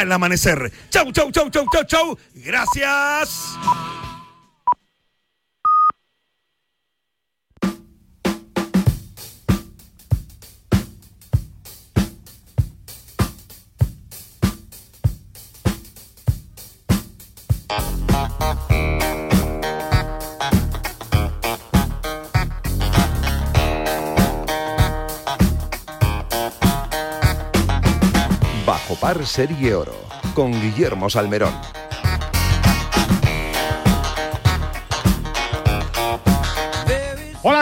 al amanecer. Chau, chau, chau, chau, chau, chau. Gracias. Serie Oro con Guillermo Salmerón.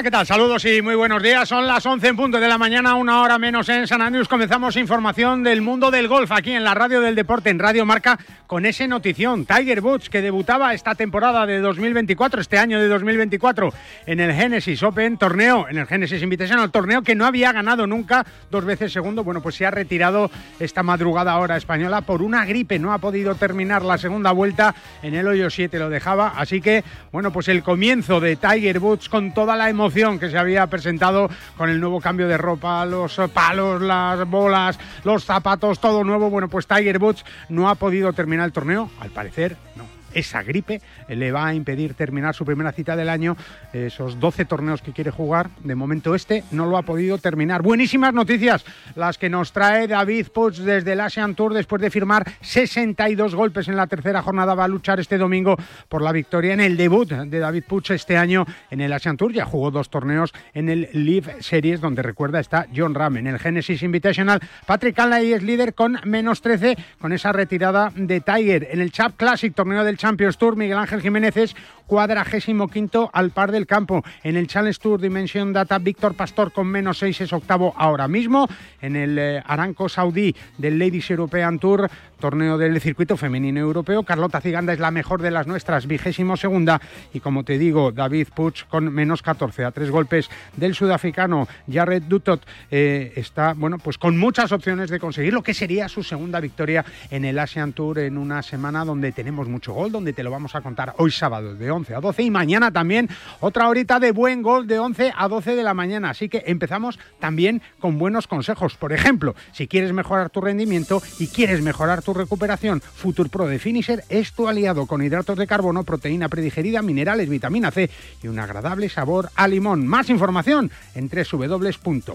¿Qué tal? Saludos y muy buenos días. Son las 11 en punto de la mañana, una hora menos en San Andrés. Comenzamos información del mundo del golf aquí en la radio del deporte, en Radio Marca, con ese notición. Tiger Woods, que debutaba esta temporada de 2024, este año de 2024, en el Genesis Open, torneo, en el Genesis Invitational, torneo que no había ganado nunca, dos veces segundo. Bueno, pues se ha retirado esta madrugada hora española por una gripe. No ha podido terminar la segunda vuelta en el hoyo 7, lo dejaba. Así que, bueno, pues el comienzo de Tiger Woods con toda la emoción que se había presentado con el nuevo cambio de ropa, los palos, las bolas, los zapatos, todo nuevo. Bueno, pues Tiger Woods no ha podido terminar el torneo, al parecer no esa gripe le va a impedir terminar su primera cita del año, esos 12 torneos que quiere jugar. De momento este no lo ha podido terminar. Buenísimas noticias las que nos trae David Puig desde el Asian Tour después de firmar 62 golpes en la tercera jornada. Va a luchar este domingo por la victoria en el debut de David Puig este año en el Asian Tour. Ya jugó dos torneos en el Live Series donde recuerda está John Ram en el Genesis Invitational. Patrick Canlay es líder con menos 13 con esa retirada de Tiger. En el Chap Classic, torneo del Champions Tour, Miguel Ángel Jiménez es cuadragésimo quinto al par del campo. En el Challenge Tour Dimension Data, Víctor Pastor con menos seis es octavo ahora mismo. En el eh, Aranco Saudí del Ladies European Tour, torneo del circuito femenino europeo, Carlota Ciganda es la mejor de las nuestras, vigésimo segunda. Y como te digo, David Puig con menos 14 a tres golpes del sudafricano Jared Dutot eh, está, bueno, pues con muchas opciones de conseguir lo que sería su segunda victoria en el Asian Tour en una semana donde tenemos mucho gol, donde te lo vamos a contar hoy sábado de 11 a 12 y mañana también otra horita de buen gol de 11 a 12 de la mañana. Así que empezamos también con buenos consejos. Por ejemplo, si quieres mejorar tu rendimiento y quieres mejorar tu recuperación, Future Pro de Finisher es tu aliado con hidratos de carbono, proteína predigerida, minerales, vitamina C y un agradable sabor a limón. Más información en www.finisher punto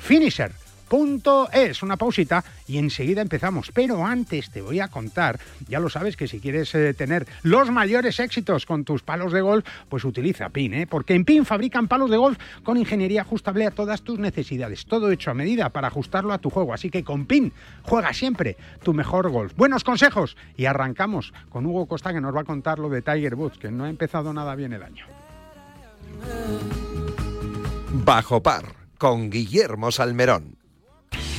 es una pausita y enseguida empezamos. Pero antes te voy a contar, ya lo sabes que si quieres eh, tener los mayores éxitos con tus palos de golf, pues utiliza PIN, ¿eh? porque en PIN fabrican palos de golf con ingeniería ajustable a todas tus necesidades, todo hecho a medida para ajustarlo a tu juego. Así que con PIN juega siempre tu mejor golf. Buenos consejos y arrancamos con Hugo Costa que nos va a contar lo de Tiger Woods, que no ha empezado nada bien el año. Bajo par con Guillermo Salmerón.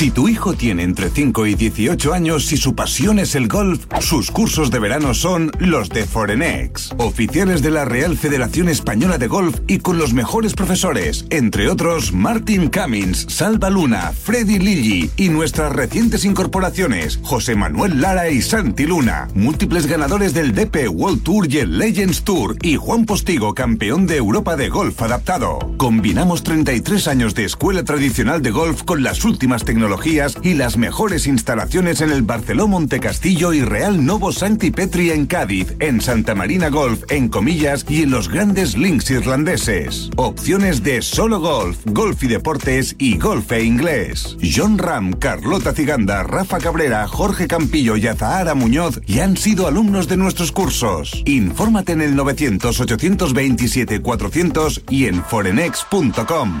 Si tu hijo tiene entre 5 y 18 años y su pasión es el golf, sus cursos de verano son los de Forenex, oficiales de la Real Federación Española de Golf y con los mejores profesores, entre otros Martin Cummins, Salva Luna, Freddy Lilly y nuestras recientes incorporaciones, José Manuel Lara y Santi Luna, múltiples ganadores del DP World Tour y el Legends Tour y Juan Postigo, campeón de Europa de golf adaptado. Combinamos 33 años de escuela tradicional de golf con las últimas tecnologías y las mejores instalaciones en el Barceló Montecastillo y Real Novo Santi Petri en Cádiz, en Santa Marina Golf en Comillas y en los grandes links irlandeses. Opciones de solo golf, golf y deportes y golf e inglés. John Ram, Carlota Ciganda, Rafa Cabrera, Jorge Campillo y Azahara Muñoz ya han sido alumnos de nuestros cursos. Infórmate en el 900 827 400 y en forenex.com.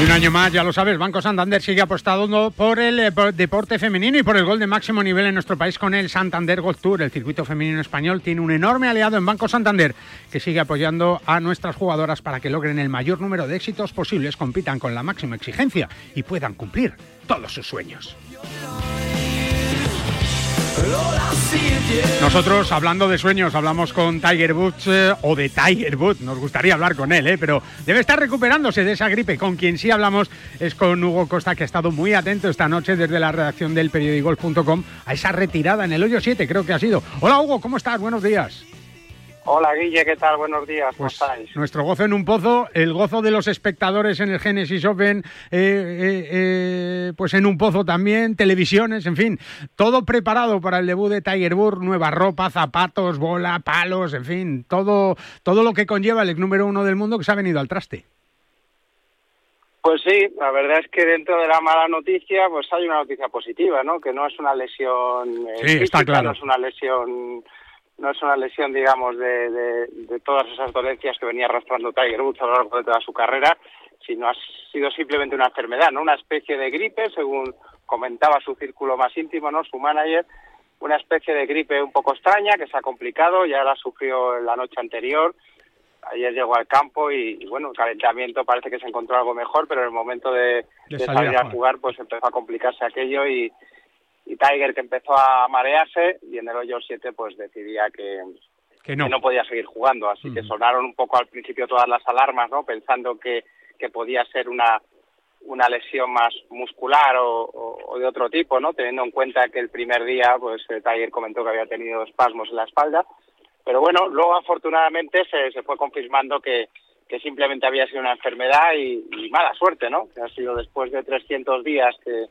Y un año más, ya lo sabes, Banco Santander sigue apostando por el eh, por deporte femenino y por el gol de máximo nivel en nuestro país con el Santander Golf Tour. El circuito femenino español tiene un enorme aliado en Banco Santander que sigue apoyando a nuestras jugadoras para que logren el mayor número de éxitos posibles, compitan con la máxima exigencia y puedan cumplir todos sus sueños. Nosotros, hablando de sueños, hablamos con Tiger Woods eh, o de Tiger Woods. Nos gustaría hablar con él, eh, pero debe estar recuperándose de esa gripe. Con quien sí hablamos es con Hugo Costa, que ha estado muy atento esta noche desde la redacción del periódicogolf.com a esa retirada en el hoyo 7, creo que ha sido. Hola Hugo, ¿cómo estás? Buenos días. Hola Guille, ¿qué tal? Buenos días, ¿cómo Pues estáis? nuestro gozo en un pozo, el gozo de los espectadores en el Genesis Open, eh, eh, eh, pues en un pozo también, televisiones, en fin, todo preparado para el debut de Tiger Woods, nueva ropa, zapatos, bola, palos, en fin, todo, todo lo que conlleva el ex número uno del mundo que se ha venido al traste. Pues sí, la verdad es que dentro de la mala noticia, pues hay una noticia positiva, ¿no? Que no es una lesión eh, Sí, está física, claro. no es una lesión, no es una lesión, digamos, de, de, de todas esas dolencias que venía arrastrando Tiger Woods a lo largo de toda su carrera, sino ha sido simplemente una enfermedad, ¿no? Una especie de gripe, según comentaba su círculo más íntimo, ¿no? Su manager, una especie de gripe un poco extraña que se ha complicado, ya la sufrió la noche anterior, ayer llegó al campo y, y, bueno, el calentamiento parece que se encontró algo mejor, pero en el momento de, De salir a jugar pues empezó a complicarse aquello y, y Tiger que empezó a marearse y en el hoyo 7 pues decidía que, Que no. que no podía seguir jugando, así que sonaron un poco al principio todas las alarmas, ¿no? Pensando que, que podía ser una una lesión más muscular o, o- o de otro tipo, ¿no? Teniendo en cuenta que el primer día, pues eh, Tiger comentó que había tenido espasmos en la espalda, pero bueno, luego afortunadamente se, se fue confirmando que, que simplemente había sido una enfermedad y, y mala suerte, ¿no? Que ha sido después de 300 días que,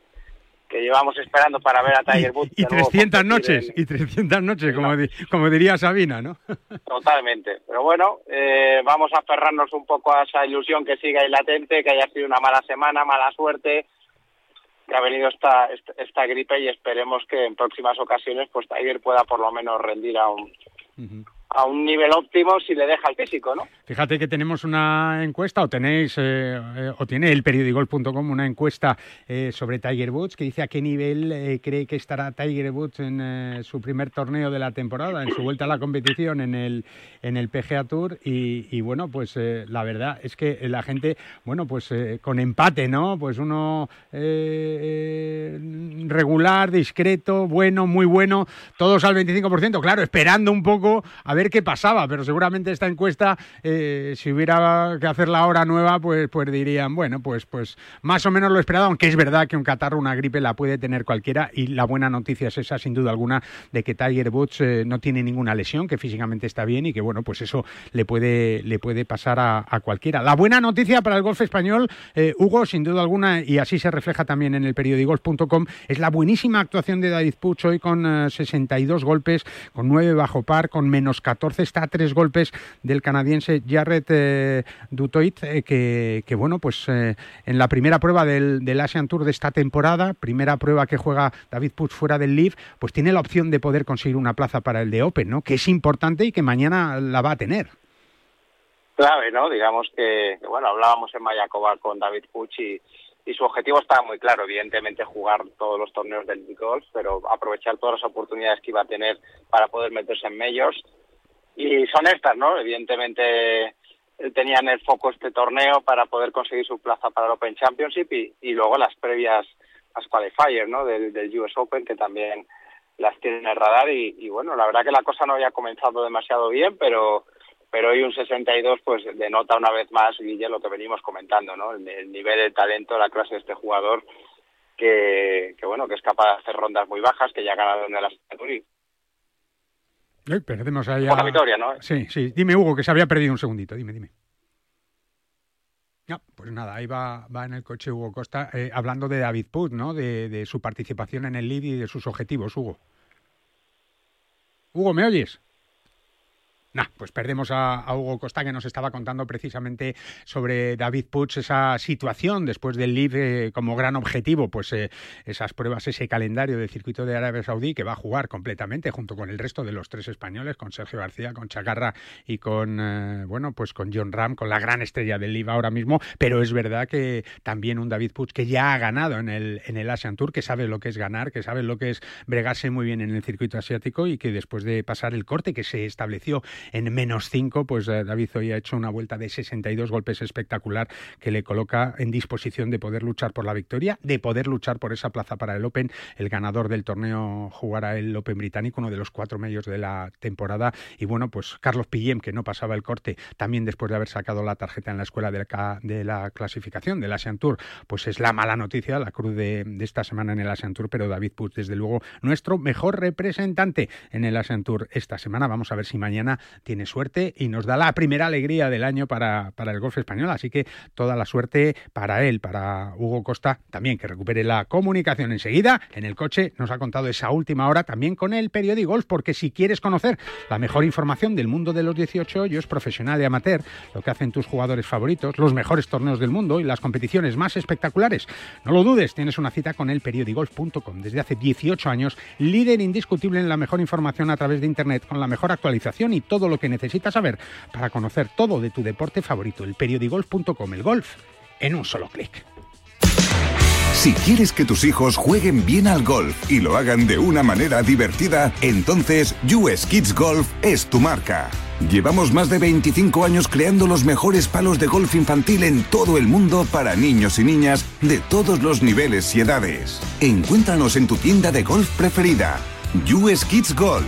que llevamos esperando para ver a Tiger Woods. Y de nuevo 300 competir noches, en- y 300 noches, como, di- como diría Sabina, ¿no? Totalmente. Pero bueno, eh, vamos a aferrarnos un poco a esa ilusión que sigue ahí latente, que haya sido una mala semana, mala suerte, que ha venido esta, esta, esta gripe y esperemos que en próximas ocasiones pues Tiger pueda por lo menos rendir a un, a un nivel óptimo si le deja el físico, ¿no? Fíjate que tenemos una encuesta, o tenéis, eh, eh, o tiene el periódicol.com una encuesta eh, sobre Tiger Woods que dice a qué nivel eh, cree que estará Tiger Woods en su primer torneo de la temporada, en su vuelta a la competición en el, en el PGA Tour. Y, y bueno, pues la verdad es que la gente, bueno, pues con empate, ¿no? Pues uno regular, discreto, bueno, muy bueno, todos al 25%, claro, esperando un poco a ver ver qué pasaba, pero seguramente esta encuesta, eh, si hubiera que hacer la hora nueva, pues, pues dirían, bueno, pues, pues más o menos lo esperado, aunque es verdad que un catarro, una gripe la puede tener cualquiera y la buena noticia es esa, sin duda alguna, de que Tiger Woods eh, no tiene ninguna lesión, que físicamente está bien y que, bueno, pues eso le puede, le puede pasar a, cualquiera. La buena noticia para el golf español, eh, Hugo, sin duda alguna, y así se refleja también en el periódicos.com, es la buenísima actuación de David Puch hoy con 62 golpes, con 9 bajo par, con menos 14, está a 3 golpes del canadiense Jarrett eh, Dutoit, eh, que, bueno, pues eh, en la primera prueba del, Asian Tour de esta temporada, primera prueba que juega David Puig fuera del Live, pues tiene la opción de poder conseguir una plaza para el de Open, ¿no? Que es importante y que mañana la va a tener. Clave, ¿no? Digamos que, bueno, hablábamos en Mayacoba con David Puig y, y su objetivo estaba muy claro, evidentemente jugar todos los torneos del golf, pero aprovechar todas las oportunidades que iba a tener para poder meterse en majors y son estas, ¿no? Evidentemente tenían el foco este torneo para poder conseguir su plaza para el Open Championship y, luego las previas, las qualifiers, ¿no? Del, US Open que también las tienen en radar y, bueno, la verdad que la cosa no había comenzado demasiado bien, pero pero hoy un 62 pues denota una vez más, Guille, lo que venimos comentando, ¿no? El, nivel de talento, la clase de este jugador que, que, bueno, que es capaz de hacer rondas muy bajas, que ya ha ganado en el Aston perdemos allá. Por victoria, ¿no? Sí, sí. Dime, Hugo, que se había perdido un segundito. Dime, dime. Ya, pues nada, ahí va, va en el coche Hugo Costa, eh, hablando de David Put, ¿no? De, de, su participación en el lead y de sus objetivos, Hugo. Hugo, ¿me oyes? Nah, pues perdemos a, Hugo Costa que nos estaba contando precisamente sobre David Puig, esa situación después del Live eh, como gran objetivo, pues eh, esas pruebas, ese calendario del circuito de Arabia Saudí que va a jugar completamente junto con el resto de los tres españoles, con Sergio García, con Chacarra y con, eh, bueno, pues con John Ram, con la gran estrella del Live ahora mismo, pero es verdad que también un David Puig que ya ha ganado en el, en el Asian Tour, que sabe lo que es ganar, que sabe lo que es bregarse muy bien en el circuito asiático y que después de pasar el corte que se estableció en menos 5, pues eh, David hoy ha hecho una vuelta de 62 golpes espectacular que le coloca en disposición de poder luchar por la victoria, de poder luchar por esa plaza para el Open. El ganador del torneo jugará el Open británico, uno de los cuatro medios de la temporada. Y bueno, pues Carlos Pillem, que no pasaba el corte, también después de haber sacado la tarjeta en la escuela de la, clasificación del Asian Tour, pues es la mala noticia, la cruz de, esta semana en el Asian Tour, pero David Puig, desde luego, nuestro mejor representante en el Asian Tour esta semana. Vamos a ver si mañana tiene suerte y nos da la primera alegría del año para, para el golf español. Así que toda la suerte para él, para Hugo Costa, también que recupere la comunicación enseguida. En el coche nos ha contado esa última hora también con el periódico Golf, porque si quieres conocer la mejor información del mundo de los 18 hoyos, profesional y amateur, lo que hacen tus jugadores favoritos, los mejores torneos del mundo y las competiciones más espectaculares, no lo dudes, tienes una cita con el periodigolf.com. Desde hace 18 años, líder indiscutible en la mejor información a través de Internet, con la mejor actualización y todo lo que necesitas saber para conocer todo de tu deporte favorito, el periodigolf.com, el golf, en un solo clic. Si quieres que tus hijos jueguen bien al golf y lo hagan de una manera divertida, entonces US Kids Golf es tu marca. Llevamos más de 25 años creando los mejores palos de golf infantil en todo el mundo para niños y niñas de todos los niveles y edades. Encuéntranos en tu tienda de golf preferida. US Kids Golf,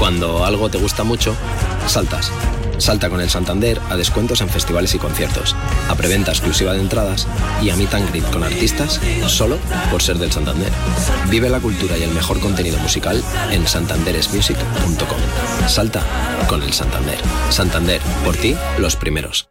Cuando algo te gusta mucho, saltas Salta con el Santander a descuentos en festivales y conciertos, a preventa exclusiva de entradas y a meet and greet con artistas solo por ser del Santander. Vive la cultura y el mejor contenido musical en santanderesmusic.com. Salta con el Santander. Santander, por ti, los primeros.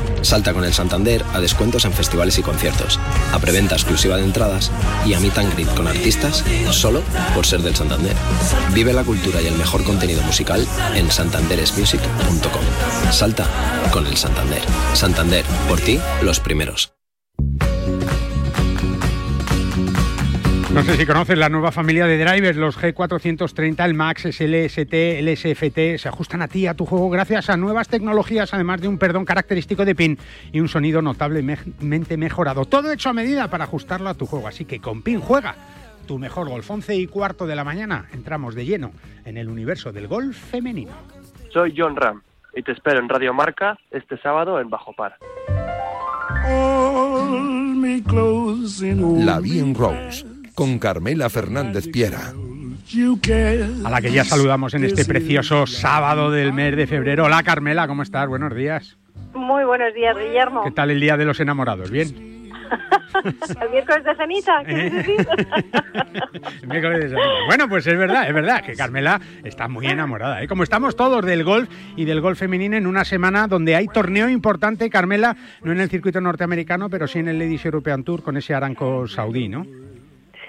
Salta con el Santander a descuentos en festivales y conciertos, a preventa exclusiva de entradas y a meet and greet con artistas solo por ser del Santander. Vive la cultura y el mejor contenido musical en santanderesmusic.com. Salta con el Santander. Santander, por ti, los primeros. No sé si conoces la nueva familia de drivers, los G430, el Max, el ST, el SFT, se ajustan a ti, a tu juego, gracias a nuevas tecnologías, además de un perdón característico de PIN y un sonido notablemente mejorado. Todo hecho a medida para ajustarlo a tu juego. Así que con PIN juega tu mejor golf. 11 y cuarto de la mañana entramos de lleno en el universo del golf femenino. Soy John Ram y te espero en Radio Marca este sábado en Bajo Par. La Bien Rose con Carmela Fernández Piera. A la que ya saludamos en este precioso sábado del mes de febrero. Hola Carmela, ¿cómo estás? Buenos días. Muy buenos días, Guillermo. ¿Qué tal el día de los enamorados? ¿Bien? el miércoles de ceniza, ¿qué decir? el miércoles de ceniza. Bueno, pues es verdad, es verdad que Carmela está muy enamorada. ¿eh? Como estamos todos del golf y del golf femenino en una semana donde hay torneo importante, Carmela, no en el circuito norteamericano, pero sí en el Ladies European Tour con ese Aranco saudí, ¿no?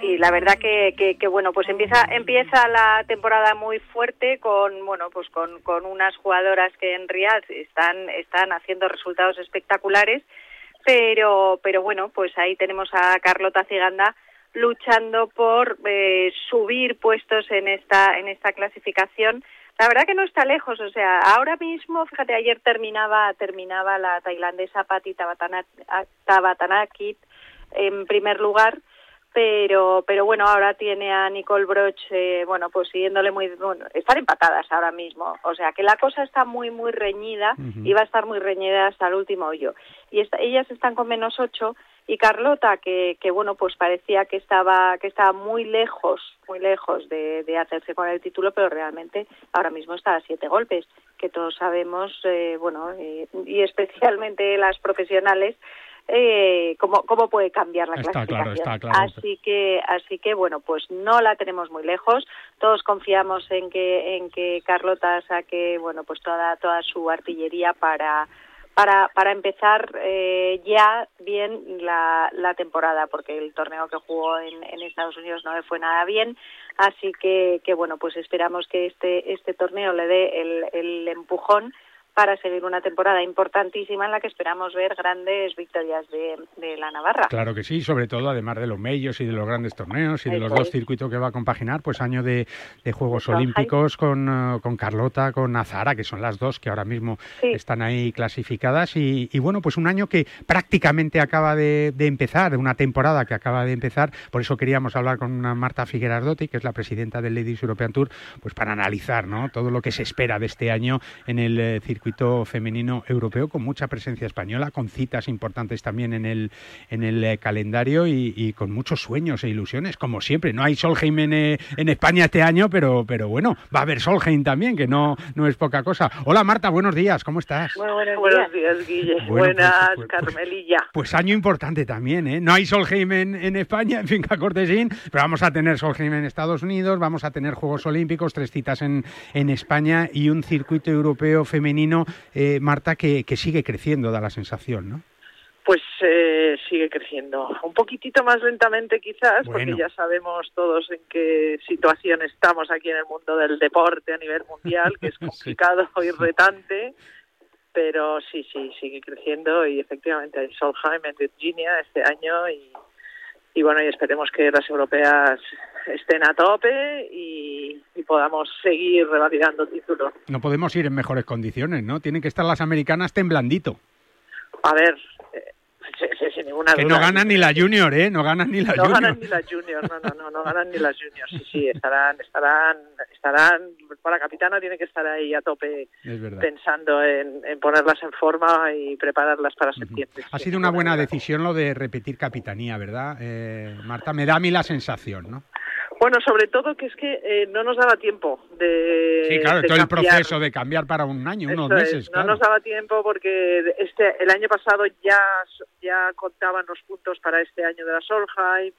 Sí, la verdad que, que, bueno, pues empieza empieza la temporada muy fuerte con bueno, pues con, con unas jugadoras que en Riyadh están están haciendo resultados espectaculares, pero pero bueno, pues ahí tenemos a Carlota Ciganda luchando por eh, subir puestos en esta en esta clasificación. La verdad que no está lejos, o sea, ahora mismo, fíjate, ayer terminaba terminaba la tailandesa Patti Tabatanakit en primer lugar pero pero bueno ahora tiene a Nicole Broch eh, bueno pues siguiéndole muy bueno están empatadas ahora mismo. O sea que la cosa está muy muy reñida y va a estar muy reñida hasta el último hoyo. Y ellas están con menos ocho y Carlota que, que bueno pues parecía que estaba que estaba muy lejos muy lejos de, de hacerse con el título pero realmente ahora mismo está a siete golpes que todos sabemos eh, bueno eh, y especialmente las profesionales eh, cómo, cómo puede cambiar la clasificación. Así que, así que bueno, pues no la tenemos muy lejos. Todos confiamos en que, en que Carlota saque, bueno, pues toda, toda su artillería para para, para empezar eh, ya bien la, la temporada, porque el torneo que jugó en, en Estados Unidos no le fue nada bien, así que, que bueno, pues esperamos que este, este torneo le dé el, el empujón para seguir una temporada importantísima en la que esperamos ver grandes victorias de, la Navarra. Claro que sí, sobre todo además de los medios y de los grandes torneos y de los dos circuitos que va a compaginar, pues año de, Juegos Olímpicos con, uh, con, Carlota, con Azara, que son las dos que ahora mismo están ahí clasificadas. Y, bueno, pues un año que prácticamente acaba de, empezar, una temporada que acaba de empezar, por eso queríamos hablar con Marta Figuerardotti, que es la presidenta del Ladies European Tour, pues para analizar ¿no? todo lo que se espera de este año en el eh, circuito circuito femenino europeo con mucha presencia española, con citas importantes también en el, en el eh, calendario y, con muchos sueños e ilusiones, como siempre. No hay Solheim en, eh, en, España este año, pero, pero bueno, va a haber Solheim también, que no, no es poca cosa. Hola Marta, buenos días, ¿cómo estás? Muy buenos, días. Guille. Pues, Buenas, pues, Carmelilla. Pues año importante también, ¿eh? No hay Solheim en, en España, en Finca Cortesín, pero vamos a tener Solheim en Estados Unidos, vamos a tener Juegos Olímpicos, tres citas en, en España y un circuito europeo femenino eh, Marta, que, sigue creciendo, da la sensación, ¿no? Pues eh, sigue creciendo. Un poquitito más lentamente quizás, porque ya sabemos todos en qué situación estamos aquí en el mundo del deporte a nivel mundial, que es complicado y retante, pero sí, sí, sigue creciendo y efectivamente hay Solheim en Virginia este año y, y bueno, y esperemos que las europeas estén a tope y, podamos seguir revalidando títulos. No podemos ir en mejores condiciones, ¿no? Tienen que estar las americanas temblandito. A ver, eh, sin ninguna que duda. no ganan ni la Junior, ¿eh? No ganan ni la no Junior. ganan ni la Junior, no, no, no, no ganan ni las Junior. Sí, sí, estarán, estarán, estarán. La capitana tiene que estar ahí a tope pensando en, en ponerlas en forma y prepararlas para septiembre. Ha sido una buena decisión lo de repetir capitanía, ¿verdad? Eh, Marta, me da a mí la sensación, ¿no? Bueno, sobre todo que es que eh, no nos daba tiempo de. Sí, claro, de todo el proceso de cambiar para un año, unos es, meses, No claro. nos daba tiempo porque este el año pasado ya ya contaban los puntos para este año de la Solheim,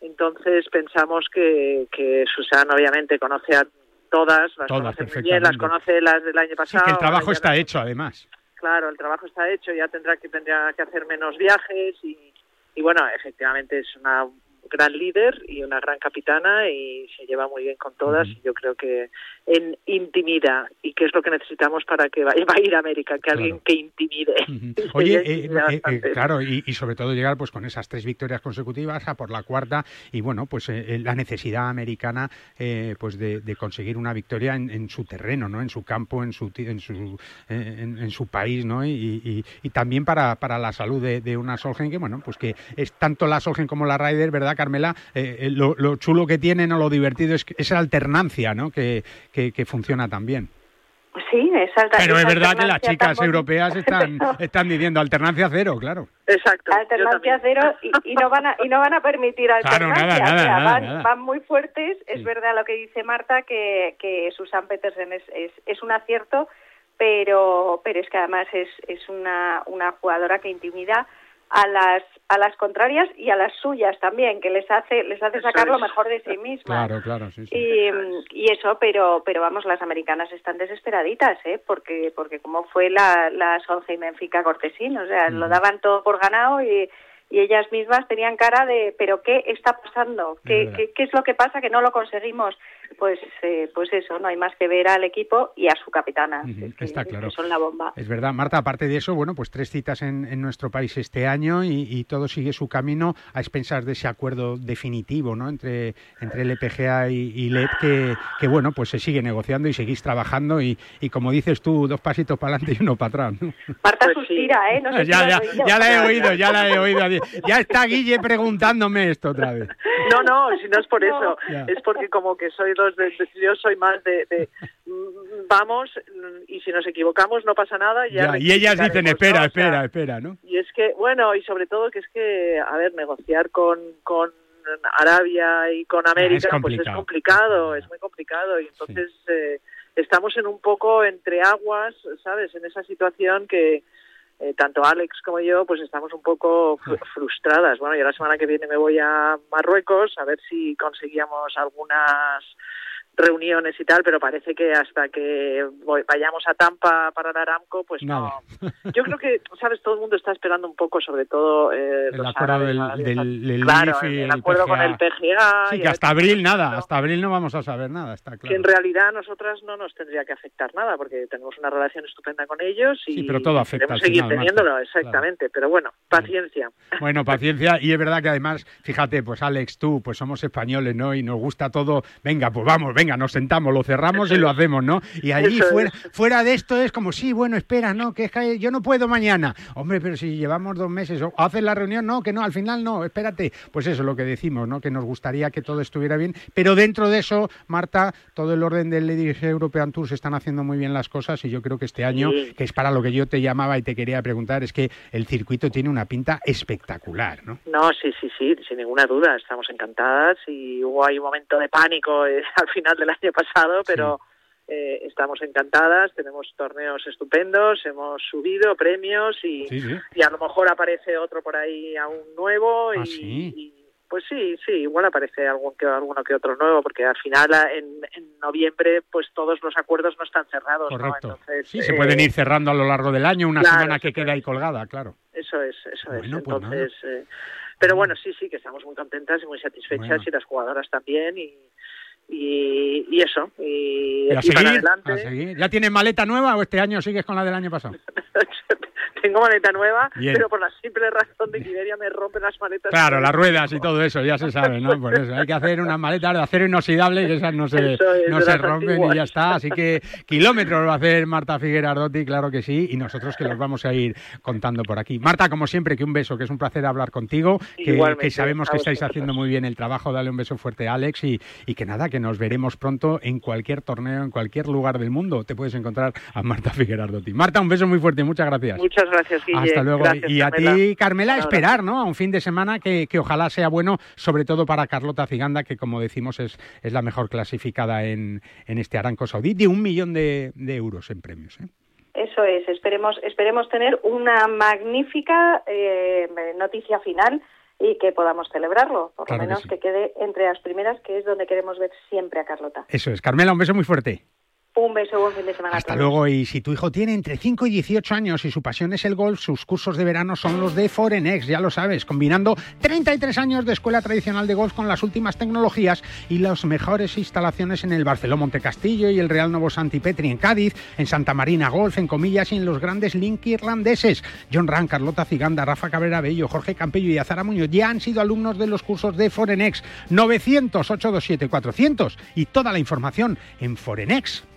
entonces pensamos que, que Susan obviamente conoce a todas, las Todas, conoce muy bien, las conoce las del año Sí, pasado. que el trabajo está hecho, además. Claro, el trabajo está hecho, ya tendrá que tendrá que hacer menos viajes y, y bueno, efectivamente es una gran líder y una gran capitana y se lleva muy bien con todas y yo creo que en intimida y que es lo que necesitamos para que vaya, va a ir a América, que alguien que intimide. Oye, eh, eh, eh, claro, y, y sobre todo llegar pues con esas tres victorias consecutivas a por la cuarta y bueno, pues la necesidad americana eh, pues de, de conseguir una victoria en, en su terreno, ¿no? En su campo, en su en su en, en su país, ¿no? Y, y- y también para, para la salud de, de una Solgen que bueno, pues que es tanto la Solgen como la Ryder, ¿verdad, Carmela? Eh, eh, lo, lo chulo que tienen o lo divertido es que- esa alternancia, ¿no? Que, que, que funciona también. Sí, es alta. Pero es verdad que las chicas tan europeas están, están diciendo alternancia cero, claro. Exacto. alternancia cero y, y no van a y no van a permitir Claro, alternancia nada, nada, o sea, nada, van, nada. van muy fuertes es Sí. verdad lo que dice Marta que, que Susan Petersen es, es, es un acierto pero pero es que además es, es una, una jugadora que intimida a las a las contrarias y a las suyas también que les hace les hace sacar lo mejor de sí mismas Claro, claro, sí, sí. y, y eso, pero pero vamos, las americanas están desesperaditas, ¿eh? Porque porque como fue la, la Solheim Benfica Cortesín, o sea, lo daban todo por ganado y, y ellas mismas tenían cara de, pero ¿qué está pasando? ¿Qué, verdad. qué, qué es lo que pasa que no lo conseguimos? Pues eh, pues eso, no hay más que ver al equipo y a su capitana, Está claro. que son la bomba. Es verdad, Marta, aparte de eso, bueno, pues tres citas en, en nuestro país este año y, y todo sigue su camino a expensas de ese acuerdo definitivo, ¿no? Entre, entre el EPGA y, y LED, que, que, bueno, pues se sigue negociando y seguís trabajando y, y como dices tú, dos pasitos para adelante y uno para atrás, ¿no? Marta suspira, ¿eh? No sé si ya, lo ya, ya la he oído, ya la he oído. Ya está Guille preguntándome esto otra vez. No, no, si no es por eso, Ya. es porque como que soy dos de, de- yo soy más de, de, mm, vamos y si nos equivocamos no pasa nada. Ya Ya, y ellas dicen, espera, ¿no? O sea, espera, espera, ¿no? Y es que, bueno, y sobre todo que es que, a ver, negociar con, con Arabia y con América, pues es complicado. complicado, es muy complicado. Y entonces eh, estamos en un poco entre aguas, ¿sabes? En esa situación que eh, tanto Alex como yo, pues estamos un poco fru- frustradas. Bueno, yo la semana que viene me voy a Marruecos a ver si conseguíamos algunas reuniones y tal, pero parece que hasta que vayamos a Tampa para el Aramco, pues Nada. yo creo que, sabes, todo el mundo está esperando un poco, sobre todo eh, El acuerdo árabes, del, del, del claro, el, el acuerdo con el PGA. Sí, que hasta abril nada, hasta abril no vamos a saber nada, está que claro. en realidad a nosotras no nos tendría que afectar nada porque tenemos una relación estupenda con ellos y Sí, pero todo afecta queremos seguir final, teniéndolo, Marta. exactamente. Pero bueno, paciencia. Bueno, paciencia, y es verdad que además, fíjate, pues Alex, tú, pues somos españoles, ¿no? Y nos gusta todo, venga, pues vamos, venga, nos sentamos, lo cerramos y lo hacemos, ¿no? Y allí fuera, fuera de esto es como, sí, bueno, espera, ¿no? Que es que yo no puedo mañana. Hombre, pero si llevamos dos meses, o haces la reunión, no, que no, al final no, espérate. Pues eso es lo que decimos, ¿no? Que nos gustaría que todo estuviera bien, pero dentro de eso, Marta, todo el orden del Ladies European Tour se están haciendo muy bien las cosas y yo creo que este año, Sí. que es para lo que yo te llamaba y te quería preguntar, es que el circuito tiene una pinta espectacular, ¿no? No, sí, sí, sí, sin ninguna duda, estamos encantadas y hubo ahí un momento de pánico eh, al final del año pasado, pero eh, estamos encantadas, tenemos torneos estupendos, hemos subido premios y, Sí, sí. y a lo mejor aparece otro por ahí aún nuevo Ah, y, pues sí, sí, igual aparece algún que, alguno que otro nuevo, porque al final a- en, en noviembre pues todos los acuerdos no están cerrados, ¿no? Correcto. Entonces, Sí, se eh, pueden ir cerrando a lo largo del año, una claro, semana que queda ahí colgada, claro. Eso es, eso es. Pues. Entonces, eh, pero bueno, sí, sí, que estamos muy contentas y muy satisfechas Bueno. y las jugadoras también y, y, y eso. Y, Y a y para adelante. a seguir. ¿Ya tienes maleta nueva o este año sigues con la del año pasado? tengo maleta nueva, pero por la simple razón de que Iberia me rompe las maletas. Claro, las ruedas y todo eso, ya se sabe, ¿no? Por eso hay que hacer unas maletas de acero inoxidable y esas no se, no se rompen y ya está. Así que kilómetros va a hacer Marta Figuera Ardotti, claro que sí, y nosotros que los vamos a ir contando por aquí. Marta, como siempre, que un beso, que es un placer hablar contigo, que, sabemos que estáis haciendo muy bien el trabajo, dale un beso fuerte a Alex y, y que nada, que nos veremos pronto en cualquier torneo, en cualquier lugar del mundo. Te puedes encontrar a Marta Figuera Ardotti. Marta, un beso muy fuerte, muchas gracias. Muchas gracias, Guille. Hasta luego. y a ti, Carmela, esperar, ¿no? A un fin de semana que, ojalá sea bueno, sobre todo para Carlota Ciganda, que como decimos es, es la mejor clasificada en, en este Aranco Saudí, de un millón de, euros en premios. ¿eh? Eso es, esperemos, esperemos tener una magnífica eh, noticia final y que podamos celebrarlo, por lo menos que quede entre las primeras, que es donde queremos ver siempre a Carlota. Eso es. Carmela, un beso muy fuerte. Un beso, buen fin de semana. Hasta luego. Y si tu hijo tiene entre 5 y 18 años y su pasión es el golf, sus cursos de verano son los de Forenex, ya lo sabes, combinando 33 años de escuela tradicional de golf con las últimas tecnologías y las mejores instalaciones en el Barceló Montecastillo y el Real Novo Santi Petri en Cádiz, en Santa Marina Golf, en Comillas y en los grandes link irlandeses. John Ran, Carlota Ciganda, Rafa Cabrera Bello, Jorge Campello y Azara Muñoz ya han sido alumnos de los cursos de Forenex 900 827 400 y toda la información en Forenex.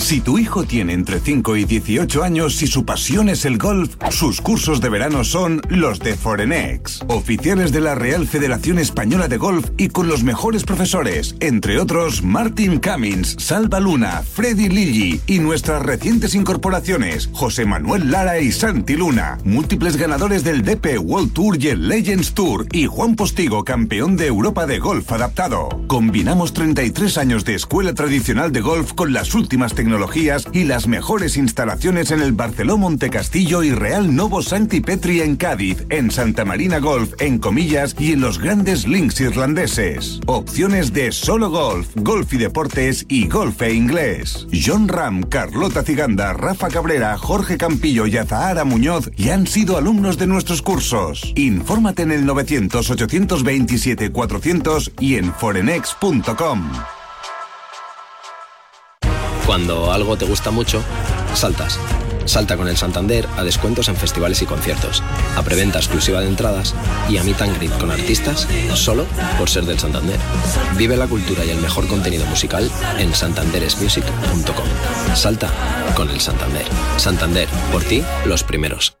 Si tu hijo tiene entre 5 y 18 años y su pasión es el golf, sus cursos de verano son los de Forenex, oficiales de la Real Federación Española de Golf y con los mejores profesores, entre otros Martin Cummins, Salva Luna, Freddy Lilly y nuestras recientes incorporaciones, José Manuel Lara y Santi Luna, múltiples ganadores del DP World Tour y el Legends Tour y Juan Postigo, campeón de Europa de golf adaptado. Combinamos 33 años de escuela tradicional de golf con las últimas tecnologías y las mejores instalaciones en el Barceló Montecastillo y Real Novo Santi Petri en Cádiz, en Santa Marina Golf, en Comillas y en los grandes links irlandeses. Opciones de solo golf, golf y deportes y golf e inglés. John Ram, Carlota Ciganda, Rafa Cabrera, Jorge Campillo y Azahara Muñoz ya han sido alumnos de nuestros cursos. Infórmate en el 900 827 400 y en forenex.com. Cuando algo te gusta mucho, saltas. Salta con el Santander a descuentos en festivales y conciertos, a preventa exclusiva de entradas y a meet and greet con artistas solo por ser del Santander. Vive la cultura y el mejor contenido musical en santanderesmusic.com. Salta con el Santander. Santander, por ti, los primeros.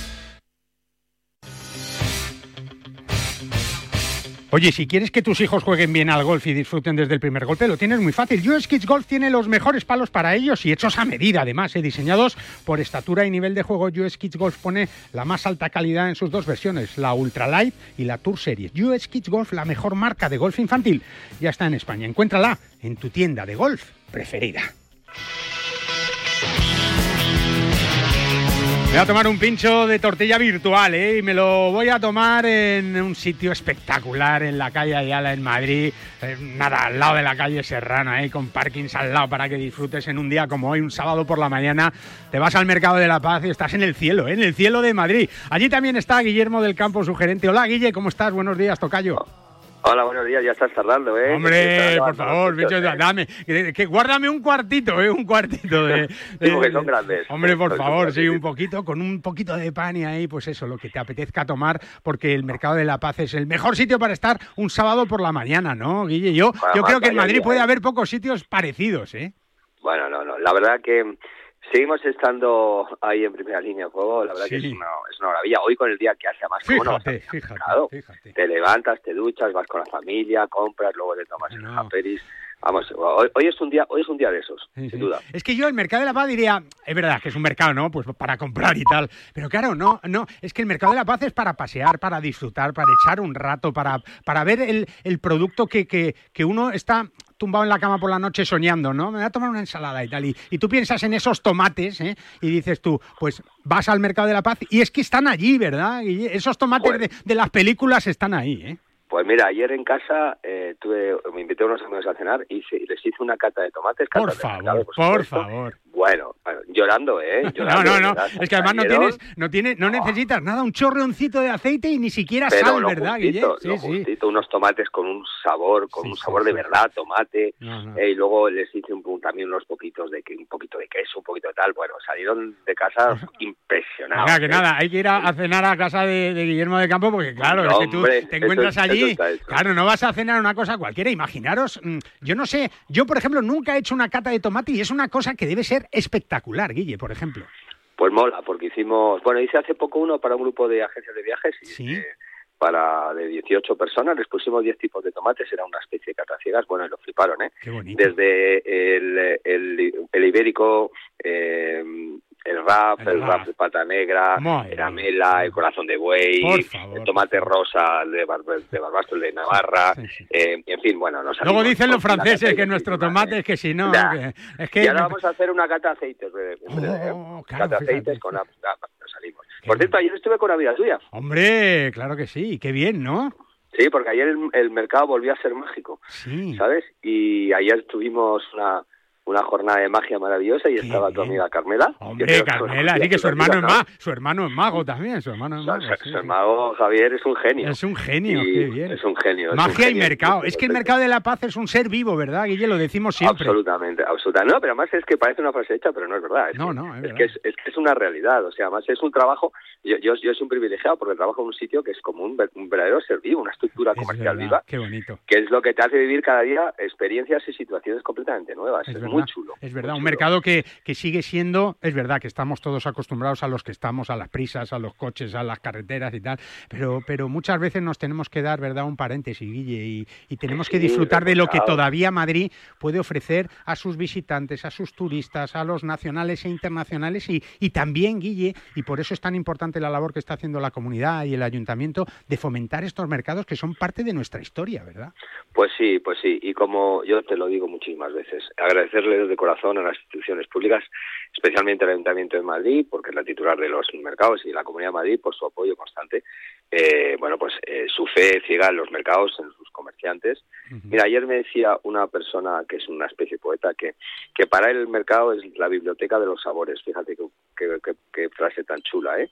Oye, si quieres que tus hijos jueguen bien al golf y disfruten desde el primer golpe, lo tienes muy fácil. US Kids Golf tiene los mejores palos para ellos y hechos a medida, además, ¿eh? diseñados por estatura y nivel de juego. US Kids Golf pone la más alta calidad en sus dos versiones, la Ultra Light y la Tour Series. US Kids Golf, la mejor marca de golf infantil, ya está en España. Encuéntrala en tu tienda de golf preferida. Voy a tomar un pincho de tortilla virtual, ¿eh? Y me lo voy a tomar en un sitio espectacular, en la calle Ayala, en Madrid. Eh, nada, al lado de la calle Serrana, ¿eh? Con parkings al lado para que disfrutes en un día como hoy, un sábado por la mañana. Te vas al Mercado de la Paz y estás en el cielo, ¿eh? En el cielo de Madrid. Allí también está Guillermo del Campo, su gerente. Hola, Guille, ¿cómo estás? Buenos días, Tocayo. Hola, buenos días, ya estás tardando, ¿eh? Hombre, por favor, bicho, dame, que, guárdame un cuartito, ¿eh? Un cuartito de... Digo que son grandes. Hombre, por favor, sí, un poquito, con un poquito de pan y ahí, pues eso, lo que te apetezca tomar, porque el Mercado de la Paz es el mejor sitio para estar un sábado por la mañana, ¿no, Guille? Yo, yo creo que en Madrid puede haber pocos sitios parecidos, ¿eh? Bueno, no, no, la verdad que Seguimos estando ahí en primera línea de juego, la verdad que es una, es una maravilla. Hoy con el día que hace más fíjate, fíjate, fíjate, Te levantas, te duchas, vas con la familia, compras, luego te tomas el aperis. Vamos, hoy, es un día, hoy es un día de esos, sin duda. Es que yo el mercado de la paz diría, es verdad que es un mercado, ¿no? Pues para comprar y tal. Pero claro, no, no, es que el mercado de la paz es para pasear, para disfrutar, para echar un rato, para, para ver el, el producto que, que, que uno está tumbado en la cama por la noche soñando, ¿no? Me voy a tomar una ensalada y tal. Y, y tú piensas en esos tomates, ¿eh? Y dices tú, pues vas al mercado de la paz y es que están allí, ¿verdad? Y esos tomates de, de las películas están ahí, ¿eh? Pues mira, ayer en casa eh, tuve, me invité a unos amigos a cenar y les hice una cata de tomates. Por favor, por, favor. Bueno, llorando, ¿eh? no, no, no. Es que además no tienes, no tiene, no, necesitas nada, un chorreoncito de aceite y ni siquiera sal, ¿verdad, Guille? Sí, sí. unos tomates con un sabor, con un sabor de verdad, tomate. Eh, y luego les hice un, también unos poquitos de un poquito de queso, un poquito de tal. Bueno, salieron de casa impresionados. Venga, que ¿eh? nada, hay que ir a, cenar a casa de, Guillermo de Campo porque claro, es que tú te encuentras allí, claro, no vas a cenar una cosa cualquiera. Imaginaros, mm, yo no sé, yo por ejemplo nunca he hecho una cata de tomate y es una cosa que debe ser espectacular, Guille, por ejemplo. Pues mola, porque hicimos, bueno, hice hace poco uno para un grupo de agencias de viajes. Sí. para de 18 personas, les pusimos 10 tipos de tomates, era una especie de cataciegas, bueno, y lo fliparon, ¿eh? Qué bonito. Desde el, el, ibérico, eh, el rap, el, rap de pata negra, la mela, el corazón de buey, el tomate rosa de, bar, de Barbastro, el de Navarra, Eh, en fin, bueno, nos Luego dicen los franceses que nuestro tomate es que si no, es que... Y ahora vamos a hacer una cata de aceites, oh, cata de aceites con la, salimos. Por cierto, ayer estuve con la vida tuya. Hombre, claro que sí, qué bien, ¿no? Sí, porque ayer el, el mercado volvió a ser mágico, sí. ¿sabes? Y ayer tuvimos una una jornada de magia maravillosa y estaba tu amiga Carmela. Hombre, Carmela, sí que su hermano es mago, su hermano es mago también, su hermano es mago. Su, hermano Javier es un genio. Es un genio, qué bien. Es un genio. Magia y mercado. Es que el mercado de la paz es un ser vivo, ¿verdad, Guille? Lo decimos siempre. Absolutamente, absolutamente. No, pero además es que parece una frase hecha, pero no es verdad. Es no, que, no, es, que es, es, que es una realidad. O sea, además es un trabajo. Yo, yo, yo soy un privilegiado porque trabajo en un sitio que es como un, un verdadero ser vivo, una estructura comercial viva. Qué bonito. Que es lo que te hace vivir cada día experiencias y situaciones completamente nuevas. Es, muy chulo. Es verdad un mercado que, que, sigue siendo, es verdad que estamos todos acostumbrados a los que estamos, a las prisas, a los coches, a las carreteras y tal, pero, pero muchas veces nos tenemos que dar, ¿verdad?, un paréntesis, Guille, y, y tenemos que disfrutar de lo que todavía Madrid puede ofrecer a sus visitantes, a sus turistas, a los nacionales e internacionales y, y también, Guille, y por eso es tan importante la labor que está haciendo la comunidad y el ayuntamiento de fomentar estos mercados que son parte de nuestra historia, ¿verdad? Pues sí, pues sí, y como yo te lo digo muchísimas veces, agradecerles de corazón a las instituciones públicas, especialmente al Ayuntamiento de Madrid, porque es la titular de los mercados y la Comunidad de Madrid por su apoyo constante. Eh, bueno, pues eh, su fe ciega en los mercados, en sus comerciantes. Uh -huh. Mira, ayer me decía una persona que es una especie de poeta que, que para él el mercado es la biblioteca de los sabores. Fíjate qué frase tan chula, ¿eh?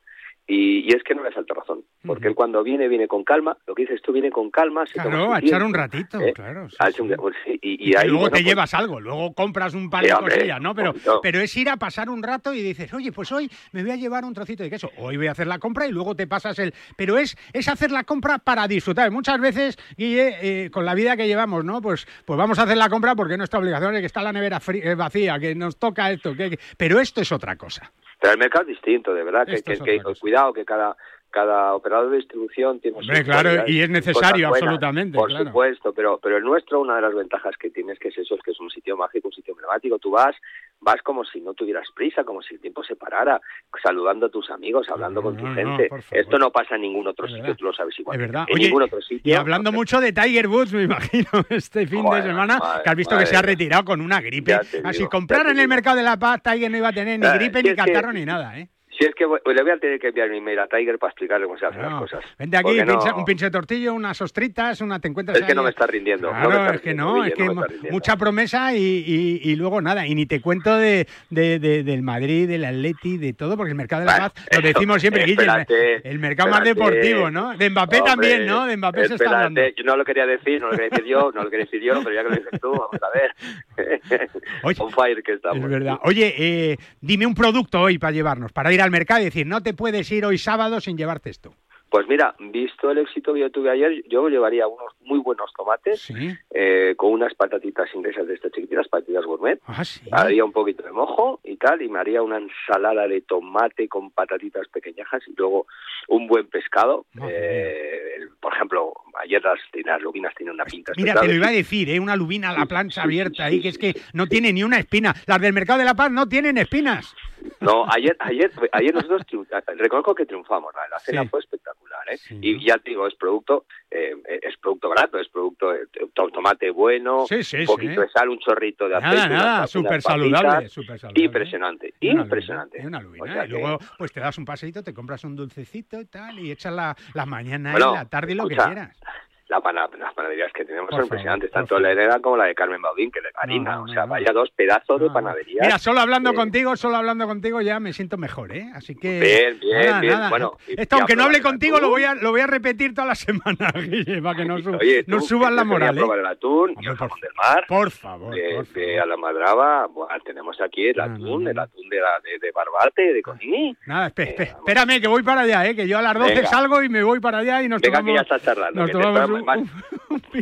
Y, y, es que no le falta razón, porque uh -huh. él cuando viene, viene con calma, lo que dices tú, viene con calma. Se claro, a echar un ratito, ¿eh? claro. Sí, sí. Un, y, y, y, ahí, luego bueno, te pues, llevas algo, luego compras un par de cosillas, ¿no? Pero, pero es ir a pasar un rato y dices, oye, pues hoy me voy a llevar un trocito de queso, hoy voy a hacer la compra y luego te pasas el... Pero es, es hacer la compra para disfrutar. Muchas veces, Guille, eh, con la vida que llevamos, ¿no? Pues, pues vamos a hacer la compra porque nuestra obligación es que está la nevera eh, vacía, que nos toca esto, que... pero esto es otra cosa. Pero el mercado es distinto, de verdad, que, que, que cuidado, que cada cada operador de distribución tiene Hombre, claro, y es necesario, absolutamente. Por supuesto, pero, pero el nuestro, una de las ventajas que tiene es que es eso, es que es un sitio mágico, un sitio emblemático. Tú vas, vas como si no tuvieras prisa, como si el tiempo se parara, saludando a tus amigos, hablando con tu gente. Esto no pasa en ningún otro sitio, tú lo sabes igual. Es verdad. En ningún otro sitio. Y hablando mucho de Tiger Woods, me imagino, este fin de semana, que has visto que se ha retirado con una gripe. Así comprar en el mercado de La Paz, Tiger no iba a tener ni gripe, ni catarro, ni nada, ¿eh? Si es que le voy a tener que enviar un email a Tiger para explicarle cómo se hacen las cosas. Vente aquí, un pinche de tortillo, unas ostritas, una te encuentras. Es que no me está rindiendo. Claro, es que no, es que mucha promesa y, y, luego nada. Y ni te cuento de, de, del Madrid, del Atleti, de todo, porque el mercado de la paz, lo decimos siempre, Guille, el, mercado más deportivo, ¿no? De Mbappé también, ¿no? De Mbappé se está hablando. Yo no lo quería decir, no lo quería decir yo, no lo quería decir yo, pero ya que lo dices tú, vamos a ver. Oye, On fire que estamos. Es verdad. Oye, eh, dime un producto hoy para llevarnos, para ir al mercado y decir, no te puedes ir hoy sábado sin llevarte esto? Pues mira, visto el éxito que yo tuve ayer, yo llevaría unos muy buenos tomates eh, con unas patatitas inglesas de estas chiquititas, patatitas gourmet. Ah, haría un poquito de mojo y tal, y me haría una ensalada de tomate con patatitas pequeñajas y luego un buen pescado. Eh, por ejemplo, ayer las, las lubinas tienen una pinta. Mira, te lo iba a decir, ¿eh? una lubina a la plancha abierta ahí, que es que no tiene ni una espina. Las del Mercado de la Paz no tienen espinas. No, ayer, ayer, ayer nosotros reconozco que triunfamos, la cena fue espectacular, ¿eh? y ya te digo, es producto, eh, es producto barato, es producto de tomate bueno, un poquito de sal, un chorrito de aceite, nada, nada, súper saludable, saludable, impresionante, impresionante. Una lubina, y luego pues te das un paseito, te compras un dulcecito y tal, y echas la, la mañana y la tarde y lo que quieras la las panaderías que tenemos son impresionantes, tanto la hereda como la de Carmen Baudín, que de Karina. o sea, vaya dos pedazos de panadería. Mira, solo hablando contigo, solo hablando contigo ya me siento mejor, ¿eh? Así que. Bien, bien, bien. Bueno, Esto, aunque no hable contigo, lo voy, a, lo voy a repetir toda la semana, Guille, para que no, no suban la moral. ¿eh? probar el atún y el jamón del mar. Por favor. De, a la madraba, bueno, tenemos aquí el atún, el atún de, la, de, Barbate, de Coní. Nada, eh, espérame, que voy para allá, ¿eh? Que yo a las 12 salgo y me voy para allá y nos Venga, tomamos.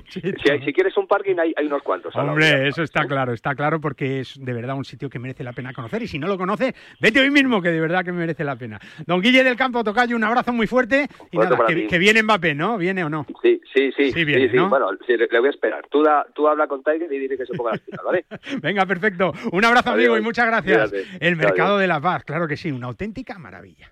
Si, quieres un parking hay, unos cuantos. Hombre, eso está claro, está claro porque es de verdad un sitio que merece la pena conocer y si no lo conoces, vete hoy mismo que de verdad que merece la pena. Don Guille del Campo Tocayo, un abrazo muy fuerte y nada, que, viene Mbappé, ¿no? ¿Viene o no? Sí, sí, sí. Sí, viene, Bueno, le voy a esperar. Tú, tú habla con Tiger y dile que se ponga las pilas, ¿vale? Venga, perfecto. Un abrazo, amigo, y muchas gracias. El mercado de la paz, claro que sí, una auténtica maravilla.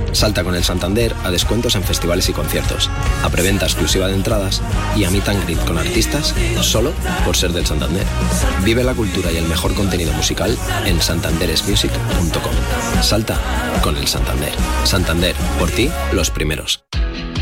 Salta con el Santander a descuentos en festivales y conciertos, a preventa exclusiva de entradas y a meet and greet con artistas solo por ser del Santander. Vive la cultura y el mejor contenido musical en santanderesmusic.com. Salta con el Santander. Santander, por ti, los primeros.